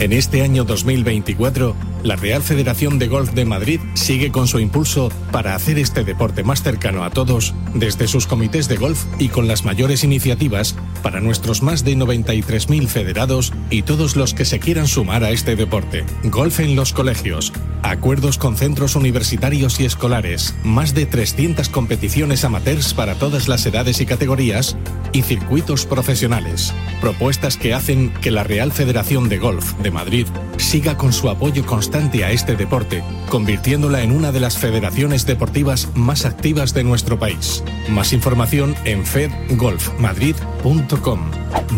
En este año 2024, la Real Federación de Golf de Madrid sigue con su impulso para hacer este deporte más cercano a todos desde sus comités de golf y con las mayores iniciativas para nuestros más de 93.000 federados y todos los que se quieran sumar a este deporte. Golf en los colegios, acuerdos con centros universitarios y escolares, más de 300 competiciones amateurs para todas las edades y categorías y circuitos profesionales. Propuestas que hacen que la Real Federación de Golf de Madrid siga con su apoyo constante a este deporte, convirtiéndola en una de las federaciones deportivas más activas de nuestro país. Más información en fedgolfmadrid.com.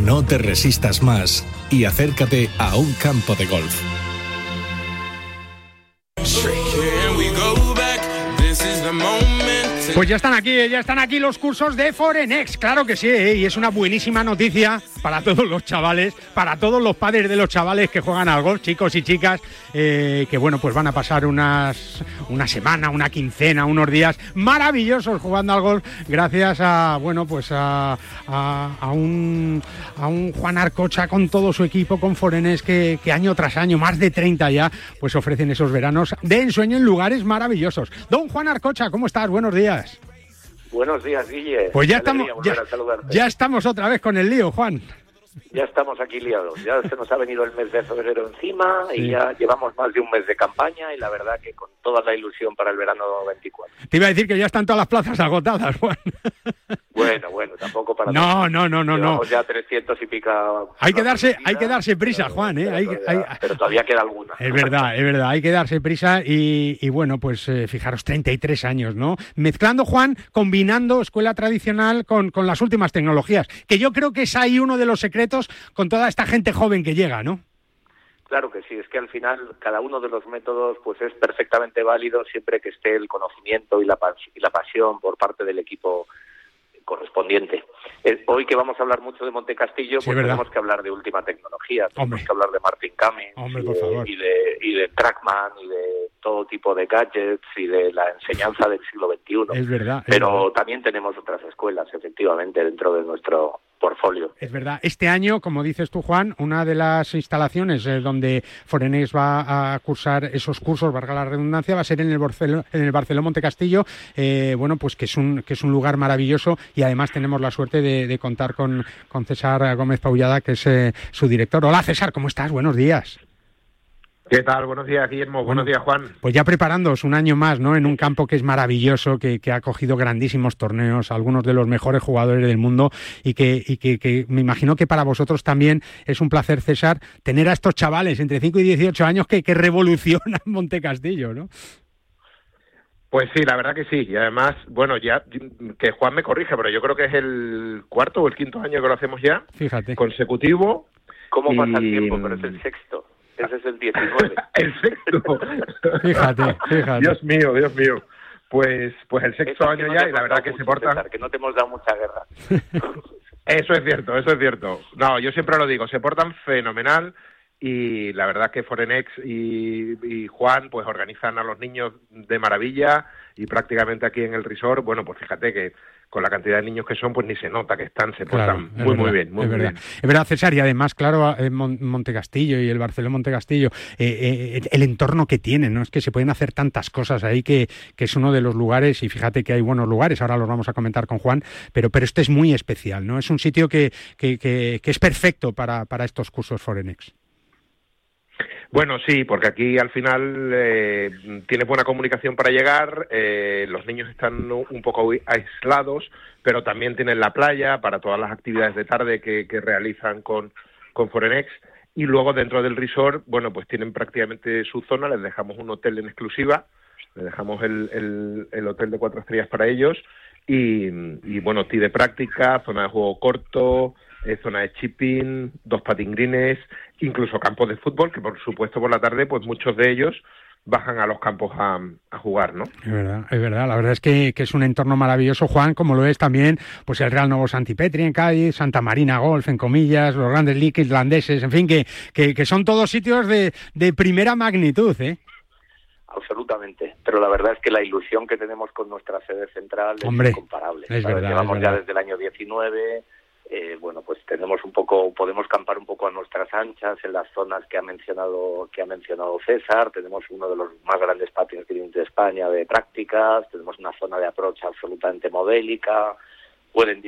No te resistas más y acércate a un campo de golf. Pues ya están aquí, ya están aquí los cursos de Forenex, claro que sí, ¿eh? y es una buenísima noticia para todos los chavales, para todos los padres de los chavales que juegan al golf, chicos y chicas, eh, que bueno, pues van a pasar unas, una semana, una quincena, unos días maravillosos jugando al golf, gracias a, bueno, pues a, a, un, a un Juan Arcocha con todo su equipo, con Forenex, que, que año tras año, más de 30 ya, pues ofrecen esos veranos de ensueño en lugares maravillosos. Don Juan Arcocha, ¿cómo estás? Buenos días. Buenos días, Guille. Pues ya estamos, ya, ya, estamos otra vez con el lío, Juan. Ya estamos aquí liados. Ya se nos ha venido el mes de febrero encima y ya llevamos más de un mes de campaña y la verdad que con toda la ilusión para el verano 24. Te iba a decir que ya están todas las plazas agotadas, Juan. Bueno, bueno, tampoco para No, no, no, no, no. ya 300 y pica. Hay que darse, hay que darse prisa, Juan, ¿eh? Pero, hay, todavía, hay... pero todavía queda alguna. Es verdad, es verdad, hay que darse prisa y, y bueno, pues eh, fijaros, 33 años, ¿no? Mezclando, Juan, combinando escuela tradicional con, con las últimas tecnologías, que yo creo que es ahí uno de los secretos con toda esta gente joven que llega, ¿no? Claro que sí, es que al final cada uno de los métodos pues es perfectamente válido siempre que esté el conocimiento y la, y la pasión por parte del equipo correspondiente. Eh, hoy que vamos a hablar mucho de Monte Castillo, pues tenemos que hablar de última tecnología, tenemos que hablar de Martin Cummings Hombre, y, de, y, de, y de Trackman y de todo tipo de gadgets y de la enseñanza del siglo XXI. Es verdad. es Pero verdad. también tenemos otras escuelas, efectivamente, dentro de nuestro Es verdad. Este año, como dices tú, Juan, una de las instalaciones eh, donde Forenex va a cursar esos cursos, valga la redundancia, va a ser en el, Barceló, en el Barceló Monte Castillo, eh, bueno, pues que es, un, que es un lugar maravilloso y además tenemos la suerte de, de contar con, con César Gómez Paullada, que es eh, su director. Hola, César, ¿cómo estás? Buenos días. ¿Qué tal? Buenos días, Guillermo. Buenos días, Juan. Pues ya preparándoos un año más, ¿no? En un campo que es maravilloso, que, que ha cogido grandísimos torneos, algunos de los mejores jugadores del mundo y, que, y que, que, me imagino que para vosotros también es un placer, César, tener a estos chavales entre 5 y 18 años que, que revolucionan Monte Castillo, ¿no? Pues sí, la verdad que sí. Y además, bueno, ya que Juan me corrige, pero yo creo que es el cuarto o el quinto año que lo hacemos ya. Fíjate. Consecutivo. ¿Cómo y... pasa el tiempo? Pero es el sexto. Ese es el 19. el sexto. Fíjate, fíjate. Dios mío, Dios mío. Pues, pues el sexto año no ya y la verdad que se portan. Que no te hemos dado mucha guerra. Eso es cierto, eso es cierto. No, yo siempre lo digo, se portan fenomenal y la verdad que Forenex y, y Juan pues organizan a los niños de maravilla y prácticamente aquí en el resort, bueno, pues fíjate que con la cantidad de niños que son, pues ni se nota que están, se Claro, portan es muy, muy bien, muy, es muy verdad. bien. Es verdad, César, y además, claro, en Mon- Monte Castillo y el Barcelona Monte Castillo, eh, eh, el entorno que tienen, ¿no? Es que se pueden hacer tantas cosas ahí que, que es uno de los lugares, y fíjate que hay buenos lugares, ahora los vamos a comentar con Juan, pero, pero este es muy especial, ¿no? Es un sitio que, que, que, que es perfecto para, para estos cursos Forenex. Bueno, sí, porque aquí al final eh, tienes buena comunicación para llegar, eh, los niños están un poco aislados, pero también tienen la playa para todas las actividades de tarde que, que realizan con, con Forenex. Y luego dentro del resort, bueno, pues tienen prácticamente su zona, les dejamos un hotel en exclusiva, les dejamos el, el, el hotel de cuatro estrellas para ellos y, y bueno, ti de práctica, zona de juego corto, eh, zona de chipping, dos patingrines, incluso campos de fútbol, que por supuesto por la tarde, pues muchos de ellos bajan a los campos a, a jugar, ¿no? Es verdad, es verdad. La verdad es que, que es un entorno maravilloso, Juan, como lo es también pues el Real Novo Santipetri en Cádiz, Santa Marina Golf en comillas, los grandes leagues irlandeses, en fin, que, que, que son todos sitios de, de primera magnitud, ¿eh? Absolutamente. Pero la verdad es que la ilusión que tenemos con nuestra sede central es incomparable. es verdad, Llevamos es ya desde el año 19, eh, bueno, pues tenemos un poco, podemos campar un poco a nuestras anchas en las zonas que ha mencionado que ha mencionado César. Tenemos uno de los más grandes patios de España de prácticas. Tenemos una zona de approach absolutamente modélica. Pueden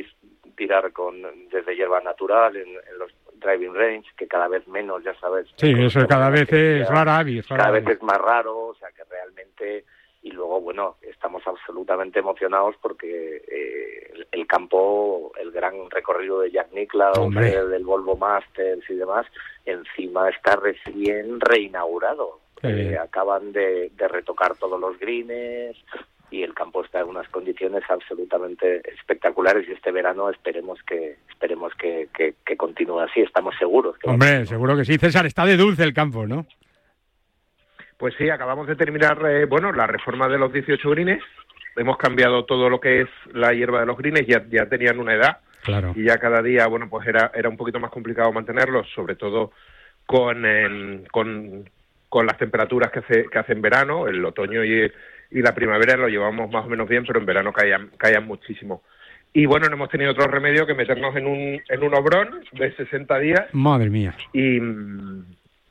tirar con desde hierba natural en, los driving range, que cada vez menos, ya sabes. Sí, eso cada vez es raro, Cada vez es más raro, o sea que realmente y luego bueno estamos absolutamente emocionados porque eh, el, campo el gran recorrido de Jack Nicklaus del Volvo Masters y demás encima está recién reinaugurado. Eh, acaban de, retocar todos los greens y el campo está en unas condiciones absolutamente espectaculares y este verano esperemos que esperemos que, que, continúe así. Estamos seguros hombre seguro que sí. César está de dulce el campo no pues sí, acabamos de terminar, eh, bueno, la reforma de los 18 grines. Hemos cambiado todo lo que es la hierba de los grines, ya, ya tenían una edad. Claro. Y ya cada día, bueno, pues era, era un poquito más complicado mantenerlos, sobre todo con, con, con, las temperaturas que hace, que hace en verano, el otoño y, y la primavera lo llevamos más o menos bien, pero en verano caían, caían muchísimo. Y bueno, no hemos tenido otro remedio que meternos en un, en un obrón de 60 días. Madre mía. Y,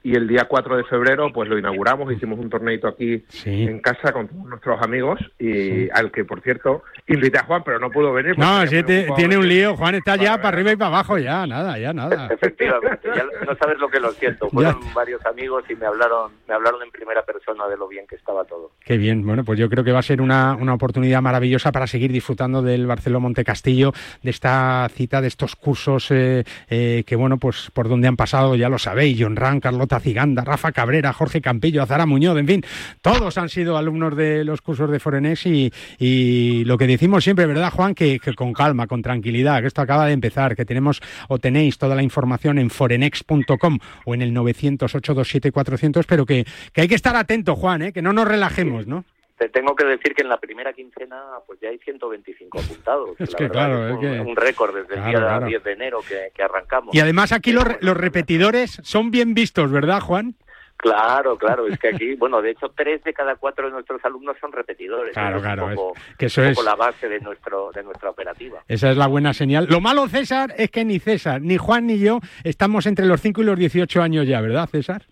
y el día 4 de febrero pues lo inauguramos, hicimos un torneito aquí en casa con todos nuestros amigos y al que por cierto invité a Juan pero no pudo venir. No, si tiene un lío, Juan está ya para arriba y para abajo ya, nada, ya nada. Efectivamente, ya no sabes lo que lo siento. Fueron varios amigos y me hablaron, me hablaron en primera persona de lo bien que estaba todo. Qué bien, bueno pues yo creo que va a ser una, una oportunidad maravillosa para seguir disfrutando del Barcelona Monte Castillo, de esta cita, de estos cursos eh, eh, que bueno pues por donde han pasado ya lo sabéis, John Ran, Carlos Ciganda, Rafa Cabrera, Jorge Campillo, Azara Muñoz, en fin, todos han sido alumnos de los cursos de Forenex y, lo que decimos siempre, ¿verdad, Juan? Que, con calma, con tranquilidad, que esto acaba de empezar, que tenemos o tenéis toda la información en forenex.com o en el 908 400 pero que, que hay que estar atento, Juan, ¿eh? que no nos relajemos, ¿no? Te tengo que decir que en la primera quincena pues ya hay 125 apuntados. es que claro, es, un, récord desde el día 10 de enero que, arrancamos. Y además aquí los, los repetidores son bien vistos, ¿verdad, Juan? Claro, claro, es que aquí, bueno, de hecho, tres de cada cuatro de nuestros alumnos son repetidores. Claro, claro, es, poco, que eso es la base de nuestro de nuestra operativa. Esa es la buena señal. Lo malo, César, es que ni César, ni Juan ni yo estamos entre los 5 y los 18 años ya, ¿verdad, César?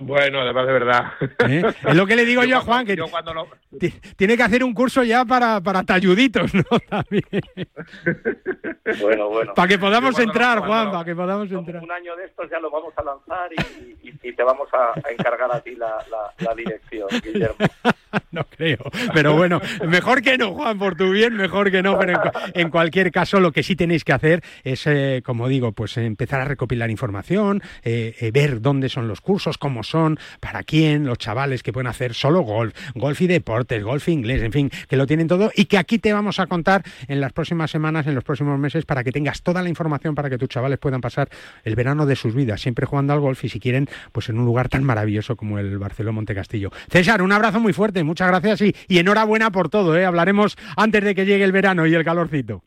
Bueno, además de verdad. ¿Eh? Es lo que le digo yo, a Juan, que tiene que hacer un curso ya para, para talluditos, ¿no? También. Bueno, bueno. Para que podamos entrar, Juan, para que podamos entrar. Un año de estos ya lo vamos a lanzar y, te vamos a, encargar a ti la, la, dirección, Guillermo. no creo, pero bueno, mejor que no, Juan, por tu bien, mejor que no, pero en, cualquier caso lo que sí tenéis que hacer es, eh, como digo, pues empezar a recopilar información, eh, ver dónde son los cursos, cómo son, para quién, los chavales que pueden hacer solo golf, golf y deportes, golf inglés, en fin, que lo tienen todo y que aquí te vamos a contar en las próximas semanas, en los próximos meses, para que tengas toda la información para que tus chavales puedan pasar el verano de sus vidas, siempre jugando al golf y si quieren, pues en un lugar tan maravilloso como el Barcelona Monte Castillo. César, un abrazo muy fuerte, muchas gracias y, y enhorabuena por todo, ¿eh? hablaremos antes de que llegue el verano y el calorcito.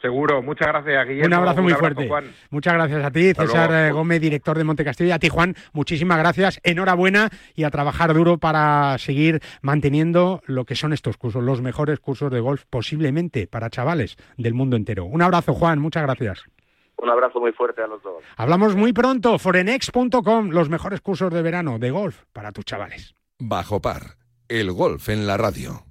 Seguro, muchas gracias, Guillermo. Un abrazo muy fuerte. Muchas gracias a ti, César eh, Gómez, director de Monte Castillo. Y a ti, Juan, muchísimas gracias. Enhorabuena y a trabajar duro para seguir manteniendo lo que son estos cursos, los mejores cursos de golf posiblemente para chavales del mundo entero. Un abrazo, Juan, muchas gracias. Un abrazo muy fuerte a los dos. Hablamos muy pronto, forenex.com, los mejores cursos de verano de golf para tus chavales. Bajo par, el golf en la radio.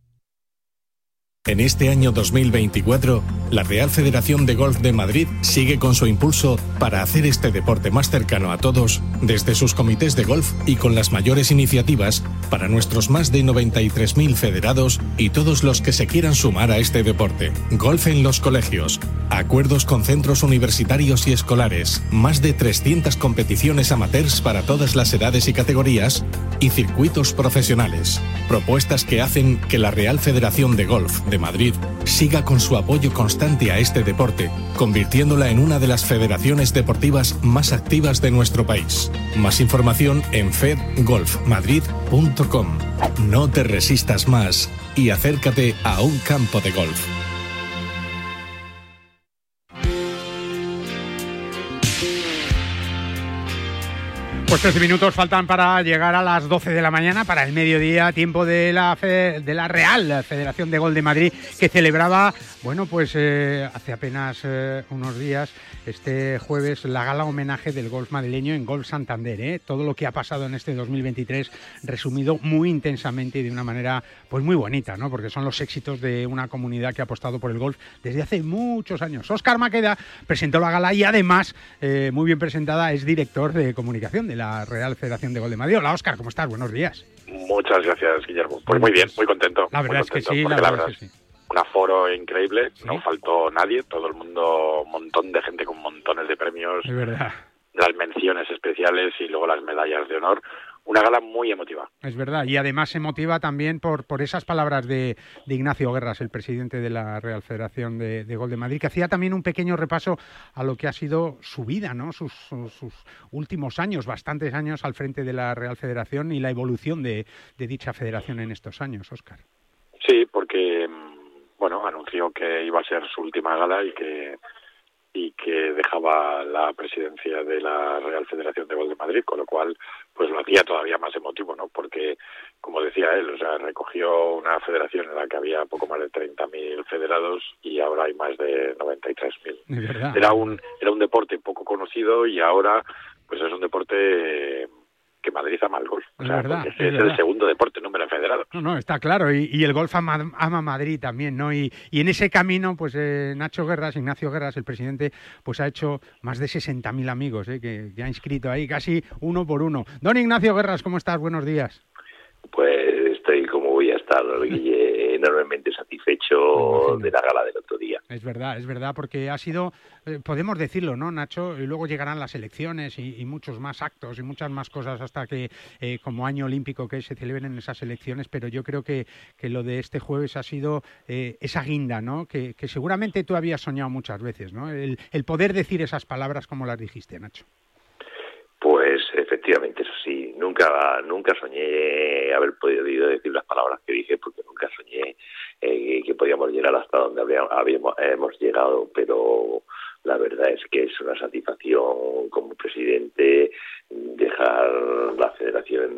En este año 2024, la Real Federación de Golf de Madrid sigue con su impulso para hacer este deporte más cercano a todos desde sus comités de golf y con las mayores iniciativas para nuestros más de 93.000 federados y todos los que se quieran sumar a este deporte. Golf en los colegios, acuerdos con centros universitarios y escolares, más de 300 competiciones amateurs para todas las edades y categorías y circuitos profesionales. Propuestas que hacen que la Real Federación de Golf de Madrid siga con su apoyo constante a este deporte, convirtiéndola en una de las federaciones deportivas más activas de nuestro país. Más información en fedgolfmadrid.com. No te resistas más y acércate a un campo de golf. Pues Pues 13 minutos faltan para llegar a las 12 de la mañana, para el mediodía, tiempo de la, de la Real Federación de Gol de Madrid, que celebraba, bueno, pues eh, hace apenas eh, unos días, este jueves, la gala homenaje del golf madrileño en Golf Santander. ¿eh? Todo lo que ha pasado en este 2023, resumido muy intensamente y de una manera pues muy bonita, ¿no? Porque son los éxitos de una comunidad que ha apostado por el golf desde hace muchos años. Oscar Maqueda presentó la gala y además, muy bien presentada, es director de comunicación de la Real Federación de Gol de Madrid. Hola, Oscar, ¿cómo estás? Buenos días. Muchas gracias, Guillermo. Pues muy bien, muy contento. La verdad es que sí, la verdad, es que sí. Un aforo increíble, no faltó nadie, todo el mundo, un montón de gente con montones de premios. Es verdad. Las menciones especiales y luego las medallas de honor una gala muy emotiva. Es verdad, y además emotiva también por, por esas palabras de, Ignacio Guerras, el presidente de la Real Federación de, Gol de Madrid, que hacía también un pequeño repaso a lo que ha sido su vida, ¿no? sus, últimos años, bastantes años al frente de la Real Federación y la evolución de, dicha federación en estos años, Óscar. Sí, porque, mm, bueno, anunció que iba a ser su última gala y que y que dejaba la presidencia de la Real Federación de Gol de Madrid, con lo cual pues lo hacía todavía más emotivo, ¿no? Porque, como decía él, o sea, recogió una federación en la que había poco más de 30.000 federados y ahora hay más de 93.000. Era un era un deporte poco conocido y ahora pues es un deporte que Madrid ama el golf. es, verdad, es, el segundo deporte número federado. No, no, está claro. Y, el golf ama, ama, Madrid también, ¿no? Y, y en ese camino, pues eh, Nacho Guerras, Ignacio Guerras, el presidente, pues ha hecho más de 60.000 amigos, ¿eh? que, que ha inscrito ahí casi uno por uno. Don Ignacio Guerras, ¿cómo estás? Buenos días. Pues estoy como voy a estar, Guille, enormemente satisfecho de la gala del otro día. Es verdad, es verdad, porque ha sido, eh, podemos decirlo, ¿no, Nacho? Y luego llegarán las elecciones y, muchos más actos y muchas más cosas hasta que, eh, como año olímpico, que se celebren esas elecciones, pero yo creo que, que lo de este jueves ha sido eh, esa guinda, ¿no? Que, que, seguramente tú habías soñado muchas veces, ¿no? El, el poder decir esas palabras como las dijiste, Nacho. Efectivamente, eso sí, nunca, nunca soñé haber podido decir las palabras que dije, porque nunca soñé eh, que podíamos llegar hasta donde habíamos, hemos llegado, pero la verdad es que es una satisfacción como presidente dejar la federación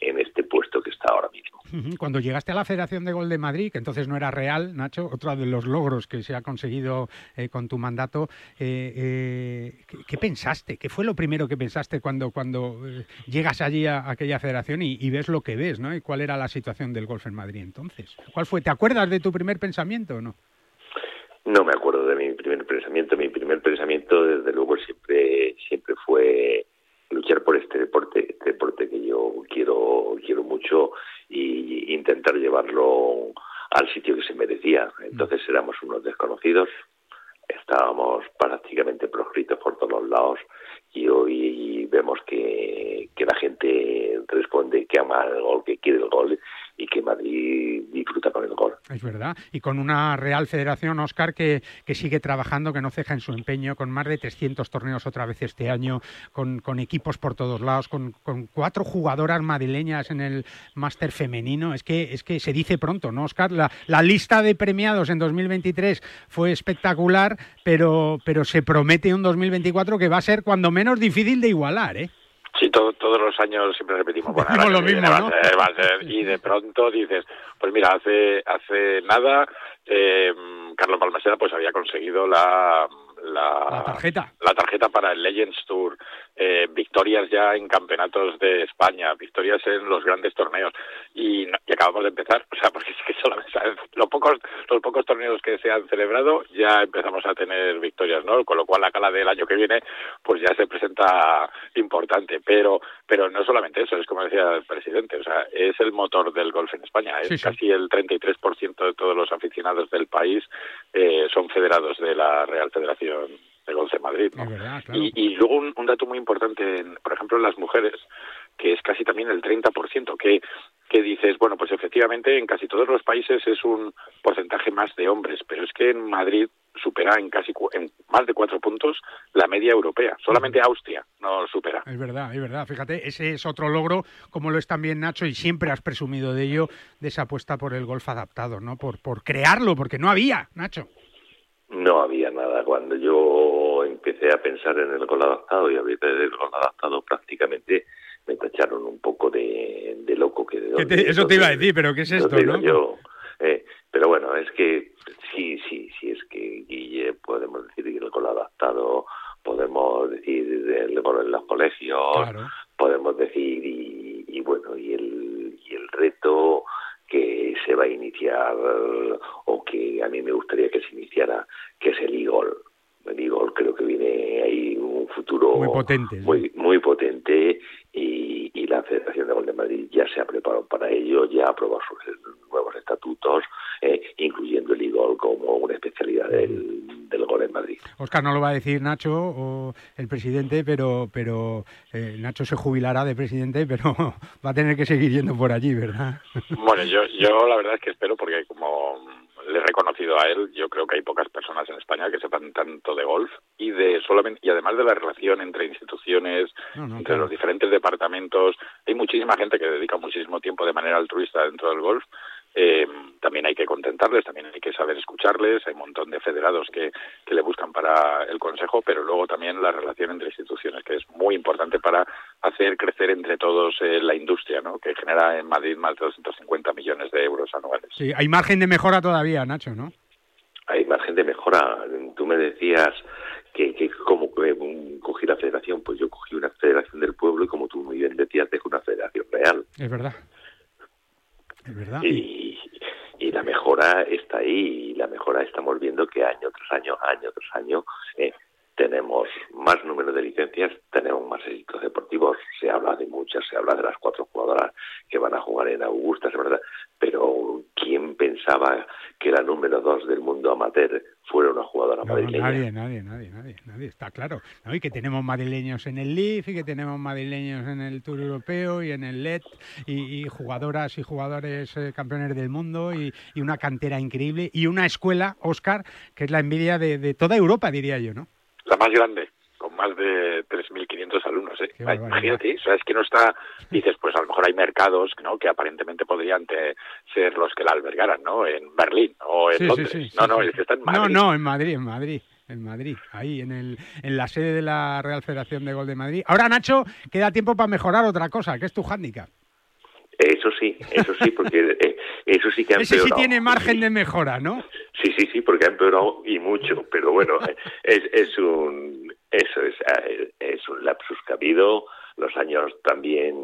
en este puesto que está ahora mismo. Cuando llegaste a la Federación de Gol de Madrid, que entonces no era real, Nacho, otro de los logros que se ha conseguido eh, con tu mandato, eh, eh, ¿qué, pensaste? ¿Qué fue lo primero que pensaste cuando, cuando llegas allí a, aquella federación y, ves lo que ves, ¿no? ¿Y cuál era la situación del golf en Madrid entonces? ¿Cuál fue? ¿Te acuerdas de tu primer pensamiento o no? No me acuerdo de mi primer pensamiento. Mi primer pensamiento, desde luego, siempre, siempre fue luchar por este deporte, este deporte que yo quiero, quiero mucho y intentar llevarlo al sitio que se merecía. Entonces éramos unos desconocidos, estábamos prácticamente proscritos por todos los lados y hoy vemos que, que la gente responde que ama el gol, que quiere el gol y que Madrid disfruta con el gol. Es verdad. Y con una Real Federación, Oscar, que, que sigue trabajando, que no ceja en su empeño, con más de 300 torneos otra vez este año, con, equipos por todos lados, con, con, cuatro jugadoras madrileñas en el máster femenino. Es que, es que se dice pronto, ¿no, Oscar? La, la lista de premiados en 2023 fue espectacular, pero, pero se promete un 2024 que va a ser cuando menos difícil de igualar, ¿eh? Sí, todos los años siempre repetimos, bueno, lo mismo, ¿no? y de pronto dices, pues mira, hace hace nada eh, Carlos Balmaceda pues había conseguido la la, tarjeta. La tarjeta para el Legends Tour, eh, victorias ya en campeonatos de España, victorias en los grandes torneos. Y, acabamos de empezar, o sea, porque es que solamente los pocos los pocos torneos que se han celebrado ya empezamos a tener victorias, ¿no? Con lo cual la cala del año que viene pues ya se presenta importante, pero pero no solamente eso, es como decía el presidente, o sea, es el motor del golf en España, es casi el 33% de todos los aficionados del país eh, son federados de la Real Federación Golf de Madrid. y, luego un, dato muy importante, por ejemplo, en las mujeres, que es casi también el 30%, que, que dices, bueno, pues efectivamente en casi todos los países es un porcentaje más de hombres, pero es que en Madrid supera en casi en más de cuatro puntos la media europea. Solamente Austria no supera. Es verdad, es verdad. Fíjate, ese es otro logro, como lo es también Nacho, y siempre has presumido de ello, de esa apuesta por el golf adaptado, ¿no? Por, por crearlo, porque no había, Nacho. No había nada. Cuando yo empecé a pensar en el gol adaptado y a veces el gol adaptado prácticamente me tacharon un poco de, loco. que Eso te iba a decir, pero ¿qué es esto? ¿no? Yo, eh, pero bueno, es que sí, sí, sí, es que Guille, podemos decir que el gol adaptado, podemos decir el gol en los colegios, podemos decir, y, bueno, y el, y el reto que se va a iniciar o que a mí me gustaría que se iniciara, que es el e-gol. El e-gol creo que viene ahí un futuro muy potente, muy, muy potente y, y, la Federación de Gol de Madrid ya se ha preparado para ello, ya ha aprobado sus nuevos estatutos, eh, incluyendo el e-gol como una especialidad del, del, gol en Madrid. Oscar no lo va a decir Nacho o el presidente, pero pero eh, Nacho se jubilará de presidente, pero va a tener que seguir yendo por allí, ¿verdad? Bueno, yo, yo la verdad es que espero porque como le he reconocido a él, yo creo que hay pocas personas en España que sepan tanto de golf y de solamente y además de la relación entre instituciones, entre los diferentes departamentos, hay muchísima gente que dedica muchísimo tiempo de manera altruista dentro del golf eh, también hay que contentarles, también hay que saber escucharles, hay un montón de federados que, que le buscan para el consejo, pero luego también la relación entre instituciones, que es muy importante para hacer crecer entre todos eh, la industria, ¿no? que genera en Madrid más de 250 millones de euros anuales. Sí, hay margen de mejora todavía, Nacho, ¿no? Hay margen de mejora. Tú me decías que, que como que cogí la federación, pues yo cogí una federación del pueblo y como tú muy bien decías, dejo una federación real. Es verdad. Y, y, la mejora está ahí, y la mejora estamos viendo que año tras año, año tras año, eh, tenemos más número de licencias, tenemos más éxitos deportivos, se habla de muchas, se habla de las cuatro jugadoras que van a jugar en Augusta, es verdad, pero ¿quién pensaba que la número dos del mundo amateur fuera una jugadora madrileña? Nadie, nadie, nadie, nadie, nadie, está claro. Y que tenemos madrileños en el Leaf y que tenemos madrileños en el Tour Europeo y en el LED y, jugadoras y jugadores eh, campeones del mundo y, una cantera increíble y una escuela, Oscar, que es la envidia de toda Europa, diría yo, ¿no? La más grande, con más de 3.500 alumnos. ¿eh? Imagínate, o sea, es que no está, dices, pues a lo mejor hay mercados ¿no? que aparentemente podrían ser los que la albergaran, ¿no? En Berlín o en Londres. no, no, es que está en Madrid. No, no, en Madrid, en Madrid en Madrid, ahí en, el, en la sede de la Real Federación de Gol de Madrid. Ahora, Nacho, queda tiempo para mejorar otra cosa, que es tu hándicap. Eso sí, eso sí, porque eh, eso sí que ha empeorado. Ese sí tiene margen de mejora, ¿no? Sí, sí, sí, porque ha empeorado y mucho, pero bueno, es, es un eso es, eh, es un lapsus habido, los años también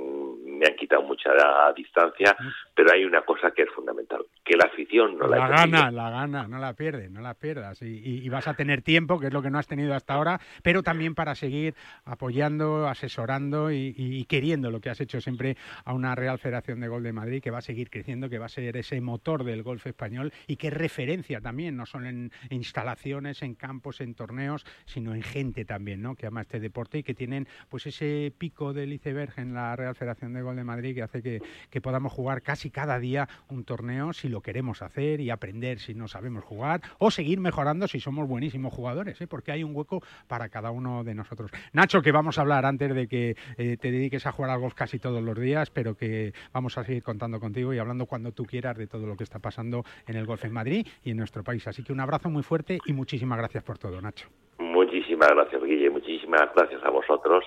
me han quitado mucha distancia, pero hay una cosa que es fundamental, que la afición no la, la gana, la gana, no la pierdes, no la pierdas. Y, vas a tener tiempo, que es lo que no has tenido hasta ahora, pero también para seguir apoyando, asesorando y, queriendo lo que has hecho siempre a una Real Federación de Gol de Madrid que va a seguir creciendo, que va a ser ese motor del golf español y que es referencia también, no solo en instalaciones, en campos, en torneos, sino en gente también, ¿no? Que ama este deporte y que tienen pues ese pico del iceberg en la Real Federación de Gol de Madrid que hace que, podamos jugar casi cada día un torneo si lo queremos hacer y aprender si no sabemos jugar o seguir mejorando si somos buenísimos jugadores, ¿eh? porque hay un hueco para cada uno de nosotros. Nacho, que vamos a hablar antes de que eh, te dediques a jugar al golf casi todos los días, pero que vamos a seguir contando contigo y hablando cuando tú quieras de todo lo que está pasando en el golf en Madrid y en nuestro país. Así que un abrazo muy fuerte y muchísimas gracias por todo, Nacho. Muchísimas gracias, Guille. Muchísimas gracias a vosotros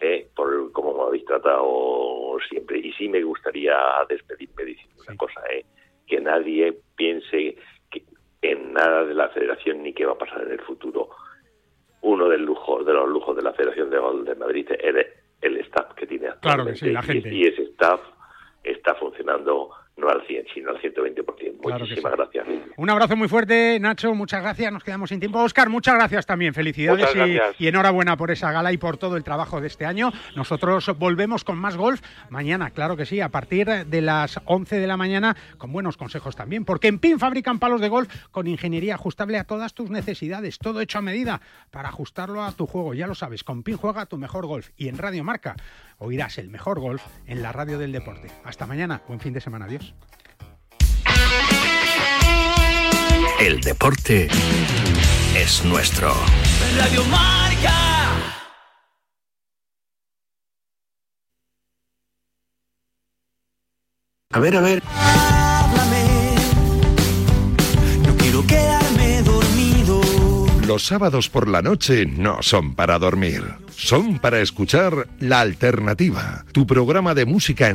eh, por cómo me habéis tratado siempre. Y sí me gustaría despedirme diciendo una cosa, eh, que nadie piense que en nada de la federación ni qué va a pasar en el futuro. Uno del lujo, de los lujos de la Federación de Gol de Madrid es el, staff que tiene actualmente. Claro que sí, la gente. y ese staff está funcionando no al 100, sino al 120%. Muchísimas gracias. Un abrazo muy fuerte, Nacho, muchas gracias, nos quedamos sin tiempo. Oscar, muchas gracias también, felicidades y, enhorabuena por esa gala y por todo el trabajo de este año. Nosotros volvemos con más golf mañana, claro que sí, a partir de las 11 de la mañana, con buenos consejos también, porque en PIN fabrican palos de golf con ingeniería ajustable a todas tus necesidades, todo hecho a medida para ajustarlo a tu juego, ya lo sabes, con PIN juega tu mejor golf y en Radio Marca oirás el mejor golf en la radio del deporte. Hasta mañana, buen fin de semana, adiós. El deporte es nuestro. Radio Marca. A ver, a ver. Los sábados por la noche no son para dormir, son para escuchar La Alternativa, tu programa de música